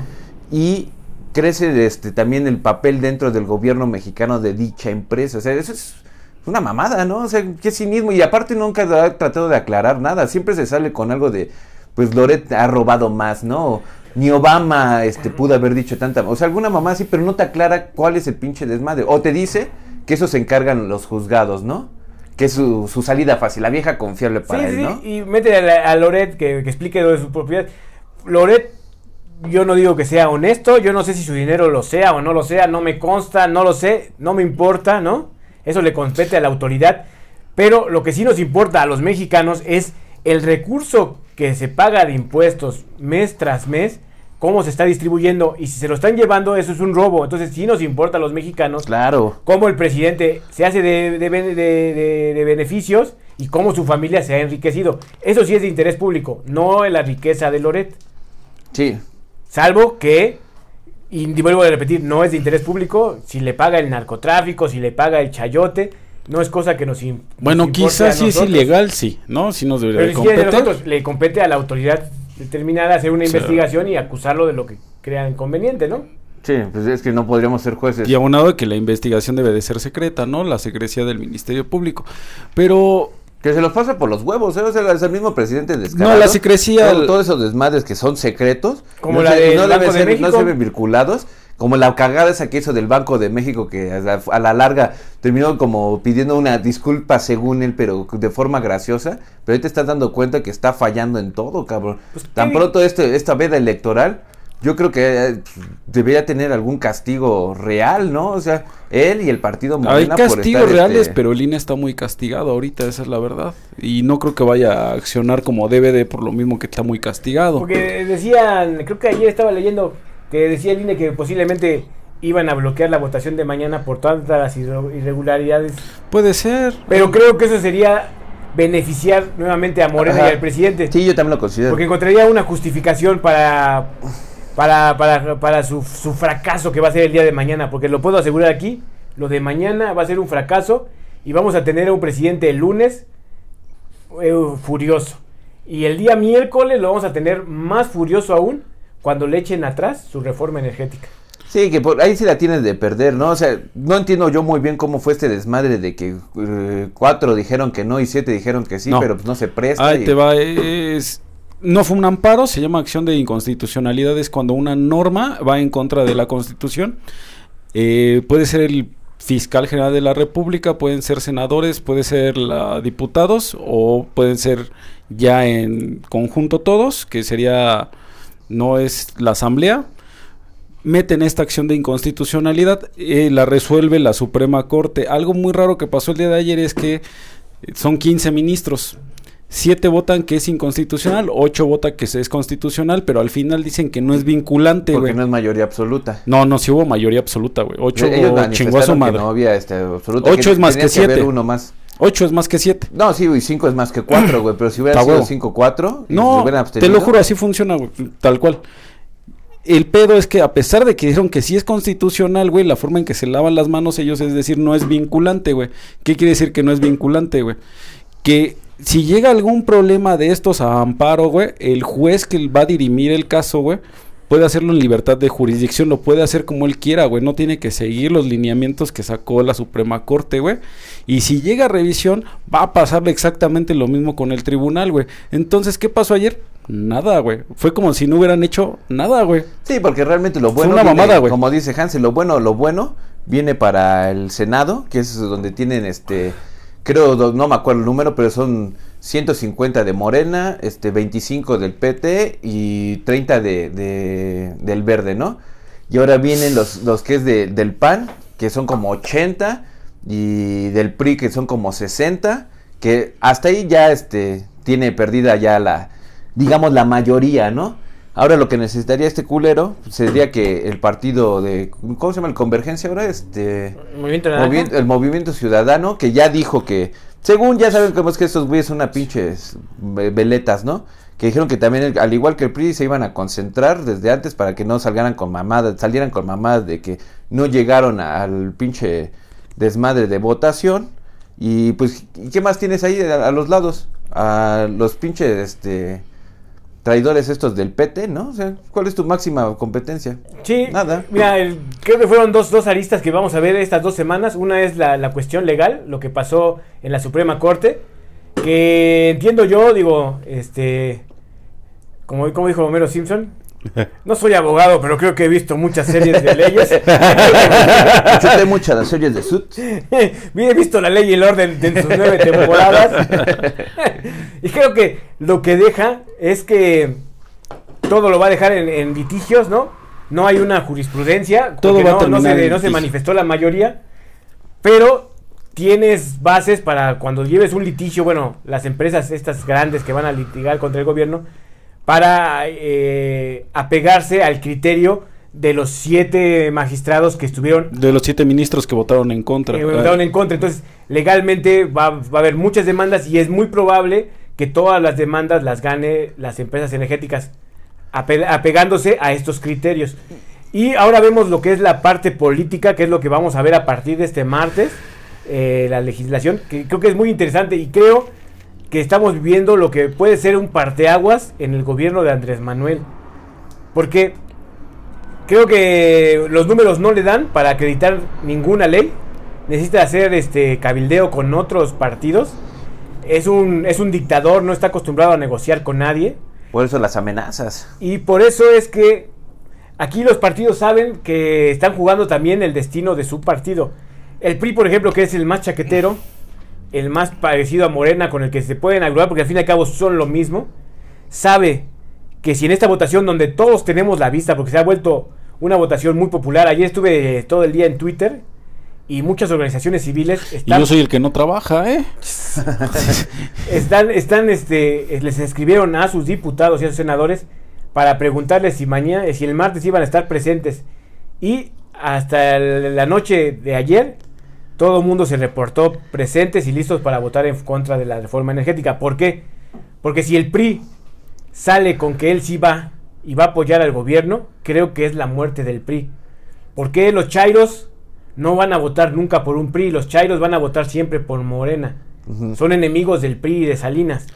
Y crece este, también el papel dentro del gobierno mexicano de dicha empresa. O sea, eso es una mamada, ¿no? O sea, qué cinismo. Y aparte nunca ha tratado de aclarar nada. Siempre se sale con algo de, pues Loret ha robado más, ¿no? Ni Obama este, pudo haber dicho tanta... O sea, alguna mamá sí, pero no te aclara cuál es el pinche desmadre. O te dice que eso se encargan los juzgados, ¿no? Que es su, su salida fácil, la vieja confiable para sí, él, sí, ¿no? y mete a Loret que, que explique lo de su propiedad. Loret, yo no digo que sea honesto, yo no sé si su dinero lo sea o no lo sea, no me consta, no lo sé, no me importa, ¿no? Eso le compete a la autoridad. Pero lo que sí nos importa a los mexicanos es el recurso que se paga de impuestos mes tras mes, cómo se está distribuyendo y si se lo están llevando, eso es un robo. Entonces sí nos importa a los mexicanos Claro. cómo el presidente se hace de, de de- de- de beneficios y cómo su familia se ha enriquecido. Eso sí es de interés público, no la riqueza de Loret. Sí. Salvo que, y vuelvo a repetir, no es de interés público, si le paga el narcotráfico, si le paga el chayote, no es cosa que nos, Bueno, nos importe a quizás sí es ilegal, sí, ¿no? Si nos debería Pero competir. nosotros, le compete a la autoridad determinada hacer una Sí. investigación y acusarlo de lo que crean conveniente, ¿no? Sí, pues es que no podríamos ser jueces. Y aunado de que la investigación debe de ser secreta, ¿no? La secrecía del Ministerio Público. Pero Que se los pasa por los huevos, ¿eh? O sea, es el mismo presidente descarado. No, la secrecía- Todo- Todos esos desmadres que son secretos. Como no la se- del no deben de. No se ven vinculados. Como la cagada esa que hizo del Banco de México, que a la, a la larga terminó como pidiendo una disculpa según él, pero de forma graciosa. Pero ahí te estás dando cuenta que está fallando en todo, cabrón. Pues, Tan pronto este, esta veda electoral, yo creo que eh, debería tener algún castigo real, ¿no? O sea, él y el partido hay Morena por castigos estar, reales, este, pero el INE está muy castigado ahorita, esa es la verdad. Y no creo que vaya a accionar como debe de por lo mismo que está muy castigado. Porque decían, creo que ayer estaba leyendo que decía el INE que posiblemente iban a bloquear la votación de mañana por tantas irregularidades. Puede ser. Pero creo que eso sería beneficiar nuevamente a Morena Ajá. y al presidente. Sí, yo también lo considero. Porque encontraría una justificación para para, para, para su, su fracaso que va a ser el día de mañana. Porque lo puedo asegurar aquí, lo de mañana va a ser un fracaso y vamos a tener a un presidente el lunes eh, furioso. Y el día miércoles lo vamos a tener más furioso aún cuando le echen atrás su reforma energética. Sí, que por ahí sí la tienes de perder, ¿no? O sea, no entiendo yo muy bien cómo fue este desmadre de que eh, cuatro dijeron que no y siete dijeron que sí, No. pero pues no se presta. Ahí y- te va. Es, no fue un amparo, se llama acción de inconstitucionalidad. Es cuando una norma va en contra de la Constitución. Eh, puede ser el fiscal general de la República, pueden ser senadores, puede ser la, diputados o pueden ser ya en conjunto todos, que sería no es la asamblea. Meten esta acción de inconstitucionalidad, eh, la resuelve la Suprema Corte. Algo muy raro que pasó el día de ayer es que son 15 ministros. Siete votan que es inconstitucional, ocho votan que es constitucional, pero al final dicen que no es vinculante, porque no es mayoría absoluta. No, no, sí hubo mayoría absoluta, güey. Ocho chingó a manifestaron su que madre. no había este, absoluta. Ocho es más que haber siete. uno más. Ocho es más que siete. No, sí, y cinco es más que cuatro, güey, pero si hubiera sido huevo. cinco, cuatro, y se No, hubieran te lo juro, así funciona, güey, tal cual. El pedo es que a pesar de que dijeron que sí es constitucional, güey, la forma en que se lavan las manos ellos es decir, no es vinculante, güey. ¿Qué quiere decir que no es vinculante, güey? Que si llega algún problema de estos a amparo, güey, el juez que va a dirimir el caso, güey, puede hacerlo en libertad de jurisdicción, lo puede hacer como él quiera, güey, no tiene que seguir los lineamientos que sacó la Suprema Corte, güey. Y si llega a revisión, va a pasarle exactamente lo mismo con el tribunal, güey. Entonces, ¿qué pasó ayer? nada, güey. Fue como si no hubieran hecho nada, güey. Sí, porque realmente lo Fue bueno. una viene- mamada, güey. Como dice Hansel, lo bueno, lo bueno viene para el Senado, que es donde tienen este. Creo, no me acuerdo el número, pero son 150 de Morena, este 25 del PT y 30 de, de- del Verde, ¿no? Y ahora vienen los, los que es de- del PAN, que son como 80, y del PRI, que son como 60, que hasta ahí ya este, tiene perdida ya la, digamos, la mayoría, ¿no? Ahora lo que necesitaría este culero sería que el partido de, ¿cómo se llama? El Convergencia ahora, este... Movimiento. Movi- el movimiento ciudadano que ya dijo que, según ya saben cómo es que estos güeyes son una pinches ve- veletas, ¿no? Que dijeron que también, el- al igual que el PRI, se iban a concentrar desde antes para que no salgaran con mamadas, salieran con mamadas de que no llegaron al pinche desmadre de votación. Y pues, ¿y ¿qué más tienes ahí a, a los lados? A los pinches, este, traidores estos del PT, ¿no? O sea, ¿cuál es tu máxima competencia? Sí, Nada. Mira, el- creo que fueron dos, dos aristas que vamos a ver estas dos semanas. Una es la, la cuestión legal, lo que pasó en la Suprema Corte. Que entiendo yo, digo, este. Como, como dijo Homero Simpson. No soy abogado, pero creo que he visto muchas series de leyes. Chuté muchas las series de Suits. He visto la ley y el orden de sus nueve temporadas. y creo que lo que deja es que todo lo va a dejar en, en litigios, ¿no? No hay una jurisprudencia. Todo va a no, no terminar se, en no se manifestó la mayoría. Pero tienes bases para cuando lleves un litigio, bueno, las empresas estas grandes que van a litigar contra el gobierno, para eh, apegarse al criterio de los siete magistrados que estuvieron De los siete ministros que votaron en contra. eh, votaron en contra. Entonces, legalmente va, va a haber muchas demandas y es muy probable que todas las demandas las gane las empresas energéticas, ape- apegándose a estos criterios. Y ahora vemos lo que es la parte política, que es lo que vamos a ver a partir de este martes, eh, la legislación, que creo que es muy interesante y creo que estamos viviendo lo que puede ser un parteaguas en el gobierno de Andrés Manuel. Porque creo que los números no le dan para acreditar ninguna ley. Necesita hacer este cabildeo con otros partidos. Es un, es un dictador, no está acostumbrado a negociar con nadie. Por eso las amenazas. Y por eso es que aquí los partidos saben que están jugando también el destino de su partido. El PRI, por ejemplo, que es el más chaquetero, el más parecido a Morena, con el que se pueden agrupar, porque al fin y al cabo son lo mismo, sabe que si en esta votación donde todos tenemos la vista, porque se ha vuelto una votación muy popular, ayer estuve todo el día en Twitter y muchas organizaciones civiles Y están yo soy el que no trabaja, ¿eh? están, están, este, eh, les escribieron a sus diputados y a sus senadores para preguntarles si mañana, si el martes iban a estar presentes. Y hasta la noche de ayer, todo el mundo se reportó presentes y listos para votar en contra de la reforma energética. ¿Por qué? Porque si el PRI sale con que él sí va y va a apoyar al gobierno, creo que es la muerte del PRI. ¿Por qué los chairos no van a votar nunca por un PRI? Los chairos van a votar siempre por Morena. Son enemigos del PRI y de Salinas.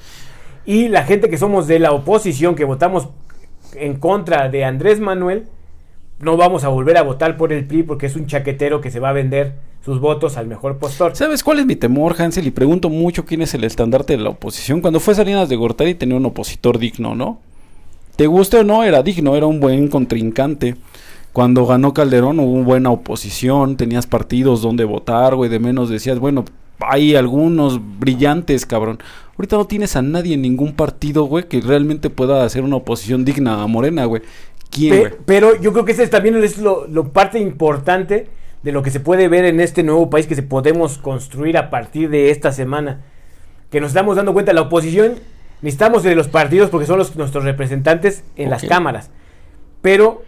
Y la gente que somos de la oposición, que votamos en contra de Andrés Manuel, no vamos a volver a votar por el PRI porque es un chaquetero que se va a vender sus votos al mejor postor. ¿Sabes cuál es mi temor, Hansel? Y pregunto mucho quién es el estandarte de la oposición. Cuando fue Salinas de Gortari tenía un opositor digno, ¿no? Te guste o no, era digno, era un buen contrincante. Cuando ganó Calderón hubo buena oposición, tenías partidos donde votar, güey, de menos decías, bueno, hay algunos brillantes, cabrón. Ahorita no tienes a nadie en ningún partido, güey, que realmente pueda hacer una oposición digna a Morena, güey. ¿Quién, Pe- güey? pero yo creo que ese es también es lo, lo parte importante de lo que se puede ver en este nuevo país que se podemos construir a partir de esta semana. Que nos estamos dando cuenta, la oposición necesitamos de los partidos porque son los, nuestros representantes en las cámaras. Pero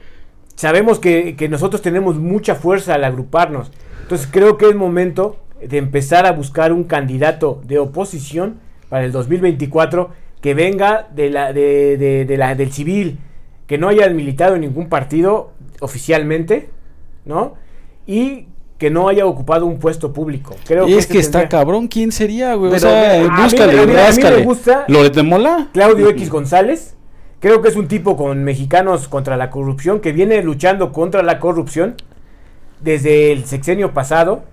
sabemos que, que nosotros tenemos mucha fuerza al agruparnos. Entonces creo que es momento de empezar a buscar un candidato de oposición para el 2024 que venga de la, de, de- de la, del civil, que no haya militado en ningún partido oficialmente, ¿no? Y que no haya ocupado un puesto público. Creo es ese que está tendría- cabrón, ¿quién sería, güey? O sea, a mí- búscale, a mí- a mí me gusta- ¿Lo de Mola? Claudio X González. Creo que es un tipo con mexicanos contra la corrupción que viene luchando contra la corrupción desde el sexenio pasado.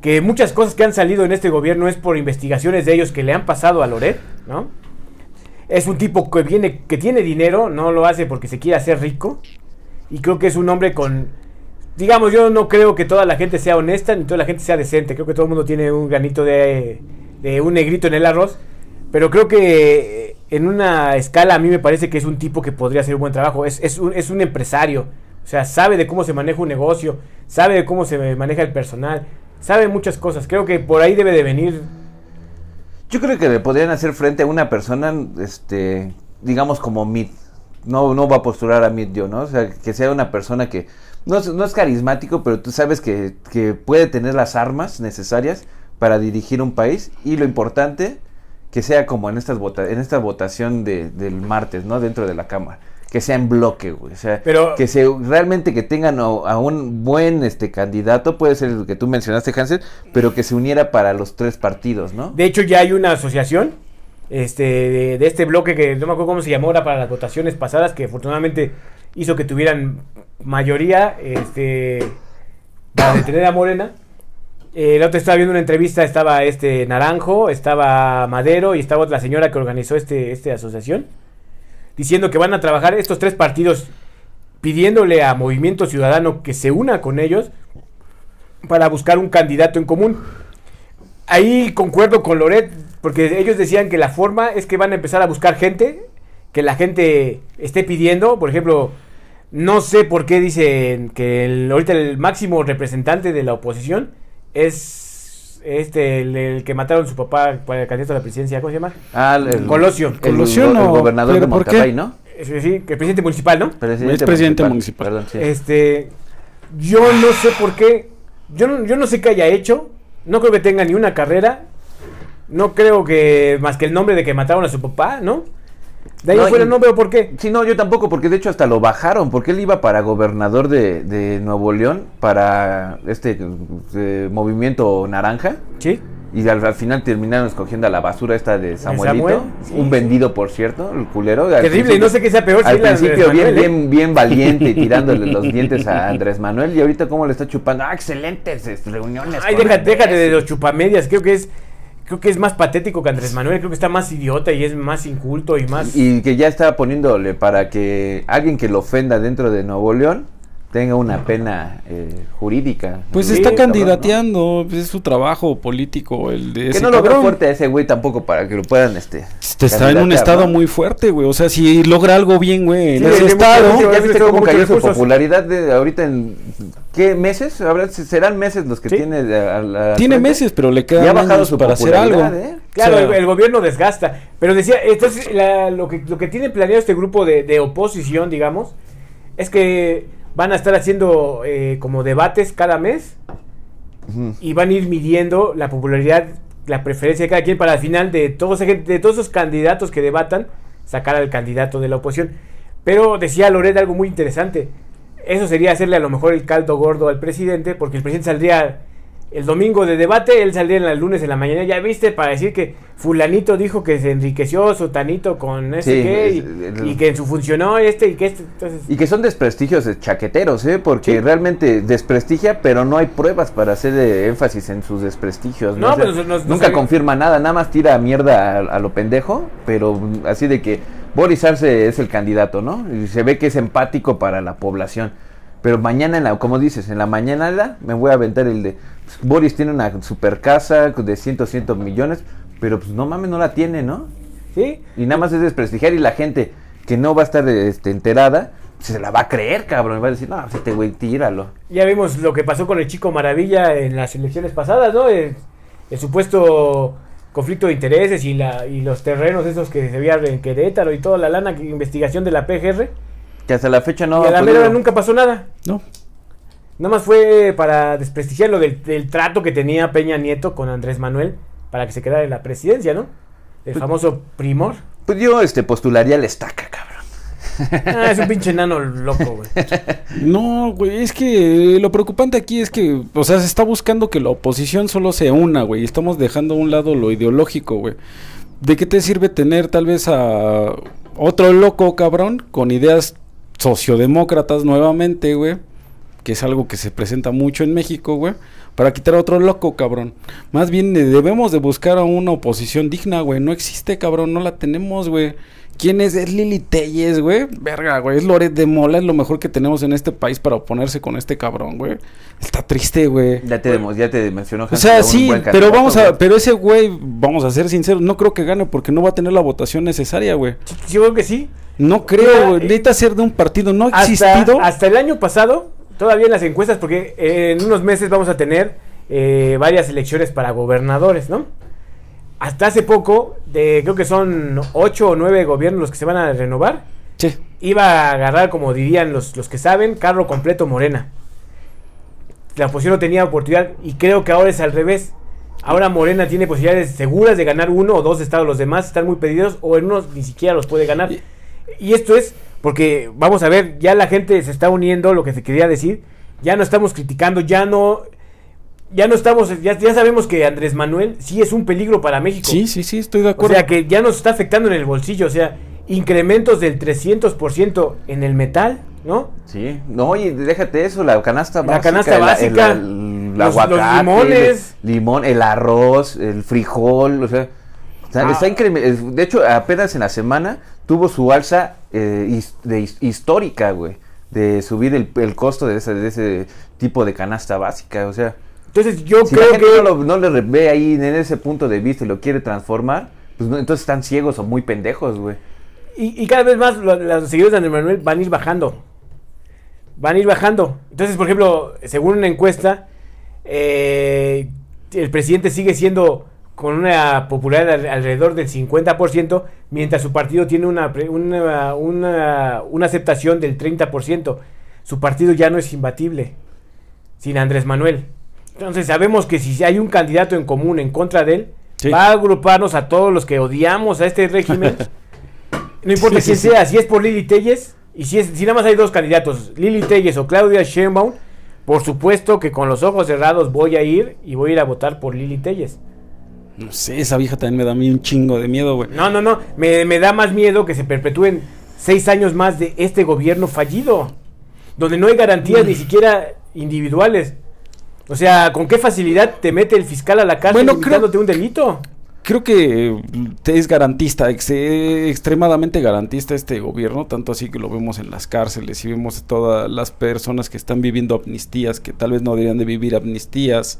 Que muchas cosas que han salido en este gobierno es por investigaciones de ellos que le han pasado a Loret, ¿no? Es un tipo que viene, que tiene dinero, no lo hace porque se quiere hacer rico. Y creo que es un hombre con. Digamos, yo no creo que toda la gente sea honesta ni toda la gente sea decente. Creo que todo el mundo tiene un granito de, de un negrito en el arroz. Pero creo que en una escala a mí me parece que es un tipo que podría hacer un buen trabajo. Es, es, un, es un empresario. O sea, sabe de cómo se maneja un negocio, sabe de cómo se maneja el personal, sabe muchas cosas. Creo que por ahí debe de venir. Yo creo que le podrían hacer frente a una persona, este, digamos como Mid. No, no va a postular a Mid yo, ¿no? O sea, que sea una persona que no es, no es carismático, pero tú sabes que, que puede tener las armas necesarias para dirigir un país. Y lo importante, que sea como en, estas vota en esta votación de, del martes, ¿no? Dentro de la Cámara que sea en bloque, güey. O sea, Pero- que se realmente que tengan a, a un buen este candidato, puede ser el que tú mencionaste, Hansel, pero que se uniera para los tres partidos, ¿no? De hecho, ya hay una asociación este, de, de este bloque que no me acuerdo cómo se llamó ahora para las votaciones pasadas, que afortunadamente hizo que tuvieran mayoría este, para detener a Morena. La otra estaba viendo una entrevista, estaba este Naranjo, estaba Madero y estaba la señora que organizó este, este asociación, diciendo que van a trabajar estos tres partidos pidiéndole a Movimiento Ciudadano que se una con ellos para buscar un candidato en común. Ahí concuerdo con Loret, porque ellos decían que la forma es que van a empezar a buscar gente, que la gente esté pidiendo, por ejemplo, no sé por qué dicen que el- ahorita el máximo representante de la oposición es este, el, el que mataron a su papá para el candidato a la presidencia, ¿cómo se llama? Ah, el, Colosio. El, Colosio el gobernador de pero ¿por qué? Monterrey, ¿no? Sí, sí, que el presidente municipal, ¿no? Es presidente municipal. Perdón, sí. Este, yo no sé por qué, yo no, yo no sé qué haya hecho, no creo que tenga ni una carrera, no creo que más que el nombre de que mataron a su papá, ¿no? De ahí No, fuera y- no veo por qué. Sí, no, yo tampoco, porque de hecho hasta lo bajaron, porque él iba para gobernador de, de Nuevo León, para este eh, movimiento naranja, ¿Sí? y al, al final terminaron escogiendo a la basura esta de Samuelito, Samuel? Sí, un sí. vendido, por cierto, el culero. Terrible, no sé qué sea peor. Al principio bien, Manuel, ¿eh? bien, bien valiente y tirándole los dientes a Andrés Manuel, y ahorita cómo le está chupando, ah, excelentes este, reuniones. Ay, déjate, Andrés". déjate de los chupamedias, creo que es... Creo que es más patético que Andrés Manuel, creo que está más idiota y es más inculto y más... Y que ya está poniéndole para que alguien que lo ofenda dentro de Nuevo León tenga una pena eh, jurídica. Pues Sí, está cabrón, ¿no? candidateando, pues, es su trabajo político el de Que ese no lo veo fuerte a ese güey tampoco para que lo puedan, este... Este, Está en un estado ¿no? muy fuerte, güey. O sea, si logra algo bien, güey, en Sí, ese de- de- estado. ¿Ya viste cómo cayó su popularidad de ahorita en... ¿Qué meses? Habrá, serán meses los que Sí. tiene... de- a Tiene frente? meses, pero le Ya ha quedan bajado su para hacer algo. ¿eh? Claro, O sea, el, el gobierno desgasta. Pero decía, entonces la- lo, que, lo que tiene planeado este grupo de, de oposición, digamos, es que van a estar haciendo eh, como debates cada mes y van a ir midiendo la popularidad, la preferencia de cada quien para al final de todos, de todos esos candidatos que debatan, sacar al candidato de la oposición. Pero decía Loret algo muy interesante. Eso sería hacerle a lo mejor el caldo gordo al presidente, porque el presidente saldría el domingo de debate, él saldría el lunes en la mañana, ya viste, para decir que fulanito dijo que se enriqueció, sotanito con ese Sí, es- y, el- y que en su funcionó este y que este, entonces... Y que son desprestigios de chaqueteros, ¿eh? Porque Sí. realmente desprestigia, pero no hay pruebas para hacer eh, énfasis en sus desprestigios. No, O sea, pero nos- nos- nunca nos- confirma nada, nada más tira mierda a, a lo pendejo, pero así de que Boris Arce es el candidato, ¿no? Y se ve que es empático para la población. Pero mañana, en la, como dices, en la mañana me voy a aventar el de pues, Boris tiene una super casa de cientos, cientos millones, pero pues no mames, no la tiene, ¿no? ¿Sí? Y nada más es desprestigiar y la gente que no va a estar este, enterada se la va a creer, cabrón. Y va a decir, no, este güey, tíralo. Ya vimos lo que pasó con el chico Maravilla en las elecciones pasadas, ¿no? El, el supuesto conflicto de intereses y, la, y los terrenos esos que se veían en Querétaro y toda la lana, que- investigación de la PGR. Que hasta la fecha no. y a la mera nunca pasó nada. No. Nada más fue para desprestigiar lo del, del trato que tenía Peña Nieto con Andrés Manuel para que se quedara en la presidencia, ¿no? El famoso primor. Pues yo este, postularía la estaca, cabrón. Ah, es un pinche enano loco, güey. No, güey, es que lo preocupante aquí es que, o sea, se está buscando que la oposición solo sea una, güey, y estamos dejando a un lado lo ideológico, güey. ¿De qué te sirve tener tal vez a otro loco, cabrón, con ideas sociodemócratas nuevamente, güey? Que es algo que se presenta mucho en México, güey. para quitar a otro loco, cabrón. Más bien eh, debemos de buscar a una oposición digna, güey. No existe, cabrón, no la tenemos, güey. ¿Quién es? Es Lili Telles, güey. Verga, güey. Es Loret de Mola. Es lo mejor que tenemos en este país para oponerse con este cabrón, güey. Está triste, güey. Ya te, demo- ya te mencionó. O sea, sí, pero vamos a, pero ese güey, vamos a ser sinceros, no creo que gane porque no va a tener la votación necesaria, güey. Yo creo que sí. No creo, güey. eh, Necesita ser de un partido no Hasta, existido. hasta el año pasado, todavía en las encuestas, porque eh, en unos meses vamos a tener eh, varias elecciones para gobernadores, ¿no? Hasta hace poco, de, creo que son ocho o nueve gobiernos los que se van a renovar, Sí. iba a agarrar, como dirían los, los que saben, carro completo Morena. La oposición no tenía oportunidad y creo que ahora es al revés. Ahora Morena tiene posibilidades seguras de ganar uno o dos estados, los demás están muy pedidos o en unos ni siquiera los puede ganar. Y- Y esto es porque, vamos a ver, ya la gente se está uniendo, lo que se quería decir, ya no estamos criticando, ya no, ya no estamos, ya, ya sabemos que Andrés Manuel sí es un peligro para México. Sí, sí, sí, estoy de O acuerdo. sea que ya nos está afectando en el bolsillo, o sea, incrementos del 300% en el metal, ¿no? Sí, no, oye, déjate eso, la canasta La básica. canasta el- básica, el, el los- los aguacate, limones. el limón, el arroz, el frijol, o sea, o sea, Ah. está De hecho, apenas en la semana tuvo su alza eh, his- de his- histórica, güey, de subir el, el costo de ese, de ese tipo de canasta básica, o sea. Entonces yo si la creo gente que... no, lo- no le ve ahí en ese punto de vista y lo quiere transformar, pues no, entonces están ciegos o muy pendejos, güey. Y, y cada vez más lo- los seguidores de Andrés Manuel van a ir bajando. Van a ir bajando. Entonces, por ejemplo, según una encuesta, eh, el presidente sigue siendo con una popularidad al- alrededor del 50%, mientras su partido tiene una, una, una, una aceptación del 30%. Su partido ya no es imbatible sin Andrés Manuel. Entonces sabemos que si hay un candidato en común en contra de él, Sí. va a agruparnos a todos los que odiamos a este régimen. No importa Sí, quién sí. sea, si es por Lili Telles, y si, es, si nada más hay dos candidatos, Lili Telles o Claudia Sheinbaum, por supuesto que con los ojos cerrados voy a ir y voy a ir a votar por Lili Telles. No sé, esa vieja también me da a mí un chingo de miedo, güey. No, no, no, me, me da más miedo que se perpetúen seis años más de este gobierno fallido, donde no hay garantías ni siquiera individuales. O sea, ¿con qué facilidad te mete el fiscal a la cárcel Bueno, creo- un delito? Creo que es garantista, ex- eh, extremadamente garantista este gobierno, tanto así que lo vemos en las cárceles y vemos a todas las personas que están viviendo amnistías, que tal vez no deberían de vivir amnistías,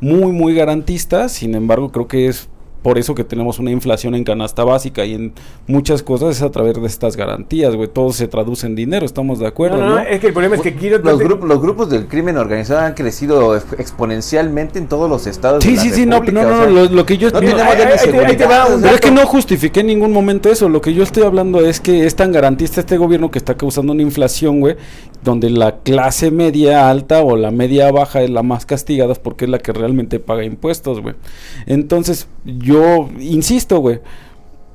muy, muy garantista, sin embargo creo que es por eso que tenemos una inflación en canasta básica y en muchas cosas es a través de estas garantías, güey, todo se traduce en dinero, estamos de acuerdo, no, ¿no? no, no, es que el problema es que quiero... Los, grupos, los grupos del crimen organizado han crecido ex- exponencialmente en todos los estados. de Sí, la sí, sí, no, no, no, o sea, lo, lo que yo no tenemos ya ni te- te Pero es que no justifiqué en ningún momento eso. Lo que yo estoy hablando es que es tan garantista este gobierno que está causando una inflación, güey, donde la clase media alta o la media baja es la más castigada porque es la que realmente paga impuestos, güey. Entonces, yo insisto, güey.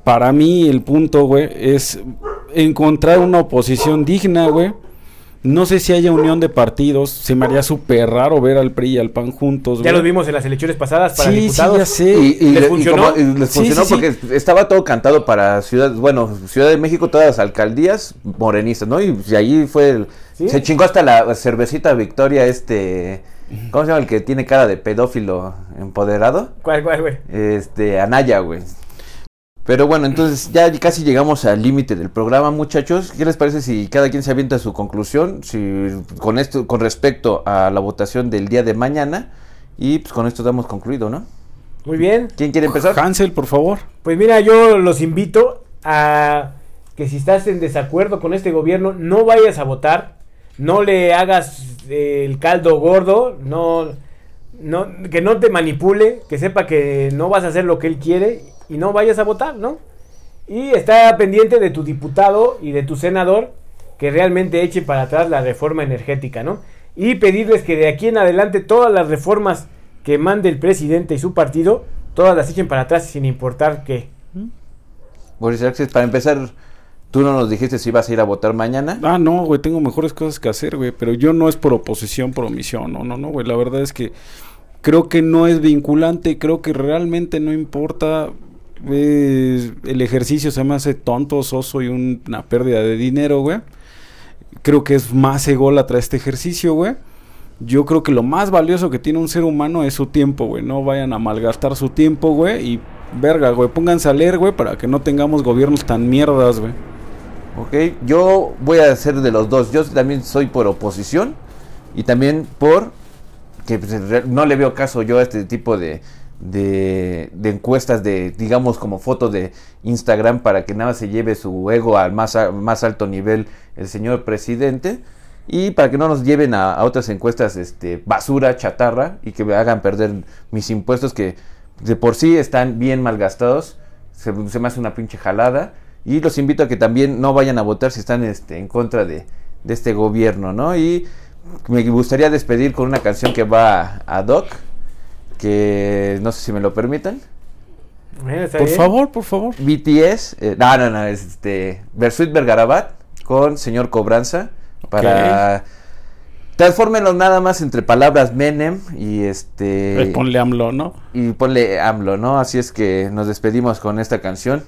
Para mí el punto, güey, es encontrar una oposición digna, güey. No sé si haya unión de partidos. Se me haría súper raro ver al PRI y al PAN juntos, Ya los vimos en las elecciones pasadas para Sí, sí, diputados. ya sé. Y, y ¿Les le- y funcionó? como- y les Sí, funcionó sí, sí. porque estaba todo cantado para Ciudad, bueno, Ciudad de México, todas las alcaldías morenistas, ¿no? Y, y allí fue el, Sí. se chingó hasta la cervecita Victoria, este, ¿cómo se llama el que tiene cara de pedófilo empoderado? ¿Cuál, cuál, güey? Este, Anaya, güey. Pero bueno, entonces ya casi llegamos al límite del programa, muchachos. ¿Qué les parece si cada quien se avienta su conclusión? Si con esto, con respecto a la votación del día de mañana. Y pues con esto damos concluido, ¿no? Muy bien. ¿Quién quiere empezar? Hansel, por favor. Pues mira, yo los invito a que si estás en desacuerdo con este gobierno, no vayas a votar, no le hagas el caldo gordo, no, no, que no te manipule, que sepa que no vas a hacer lo que él quiere y no vayas a votar, ¿no? Y está pendiente de tu diputado y de tu senador que realmente eche para atrás la reforma energética, ¿no? Y pedirles que de aquí en adelante todas las reformas que mande el presidente y su partido, todas las echen para atrás sin importar qué. Boris Alexis, para empezar, tú no nos dijiste si ibas a ir a votar mañana. Ah, no, güey, tengo mejores cosas que hacer, güey. Pero yo no es por oposición, por omisión. No, no, no, güey. La verdad es que creo que no es vinculante. Creo que realmente no importa. el ejercicio se me hace tonto, soso y un- una pérdida de dinero, güey. Creo que es más ególatra este ejercicio, güey. Yo creo que lo más valioso que tiene un ser humano es su tiempo, güey. No vayan a malgastar su tiempo, güey. Y verga, güey. Pónganse a leer, güey, para que no tengamos gobiernos tan mierdas, güey. Ok, yo voy a ser de los dos. Yo también soy por oposición y también por que pues, no le veo caso yo a este tipo de, de, encuestas de, digamos, como fotos de Instagram para que nada se lleve su ego al más, más alto nivel el señor presidente y para que no nos lleven a, a otras encuestas este, basura, chatarra y que me hagan perder mis impuestos que de por sí están bien malgastados. Se, se me hace una pinche jalada. Y los invito a que también no vayan a votar si están este, en contra de, de este gobierno, ¿no? Y me gustaría despedir con una canción que va a, Doc, que no sé si me lo permitan. Por bien. favor, por favor. BTS, eh, no, no, no, es este, Versuit Vergarabat con Señor Cobranza para... Transfórmenlo nada más entre palabras Menem y este... Eh, ponle AMLO, ¿no? y ponle AMLO, ¿no? Así es que nos despedimos con esta canción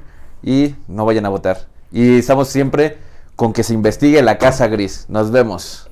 y no vayan a votar. Y estamos siempre con que se investigue la Casa Gris. Nos vemos.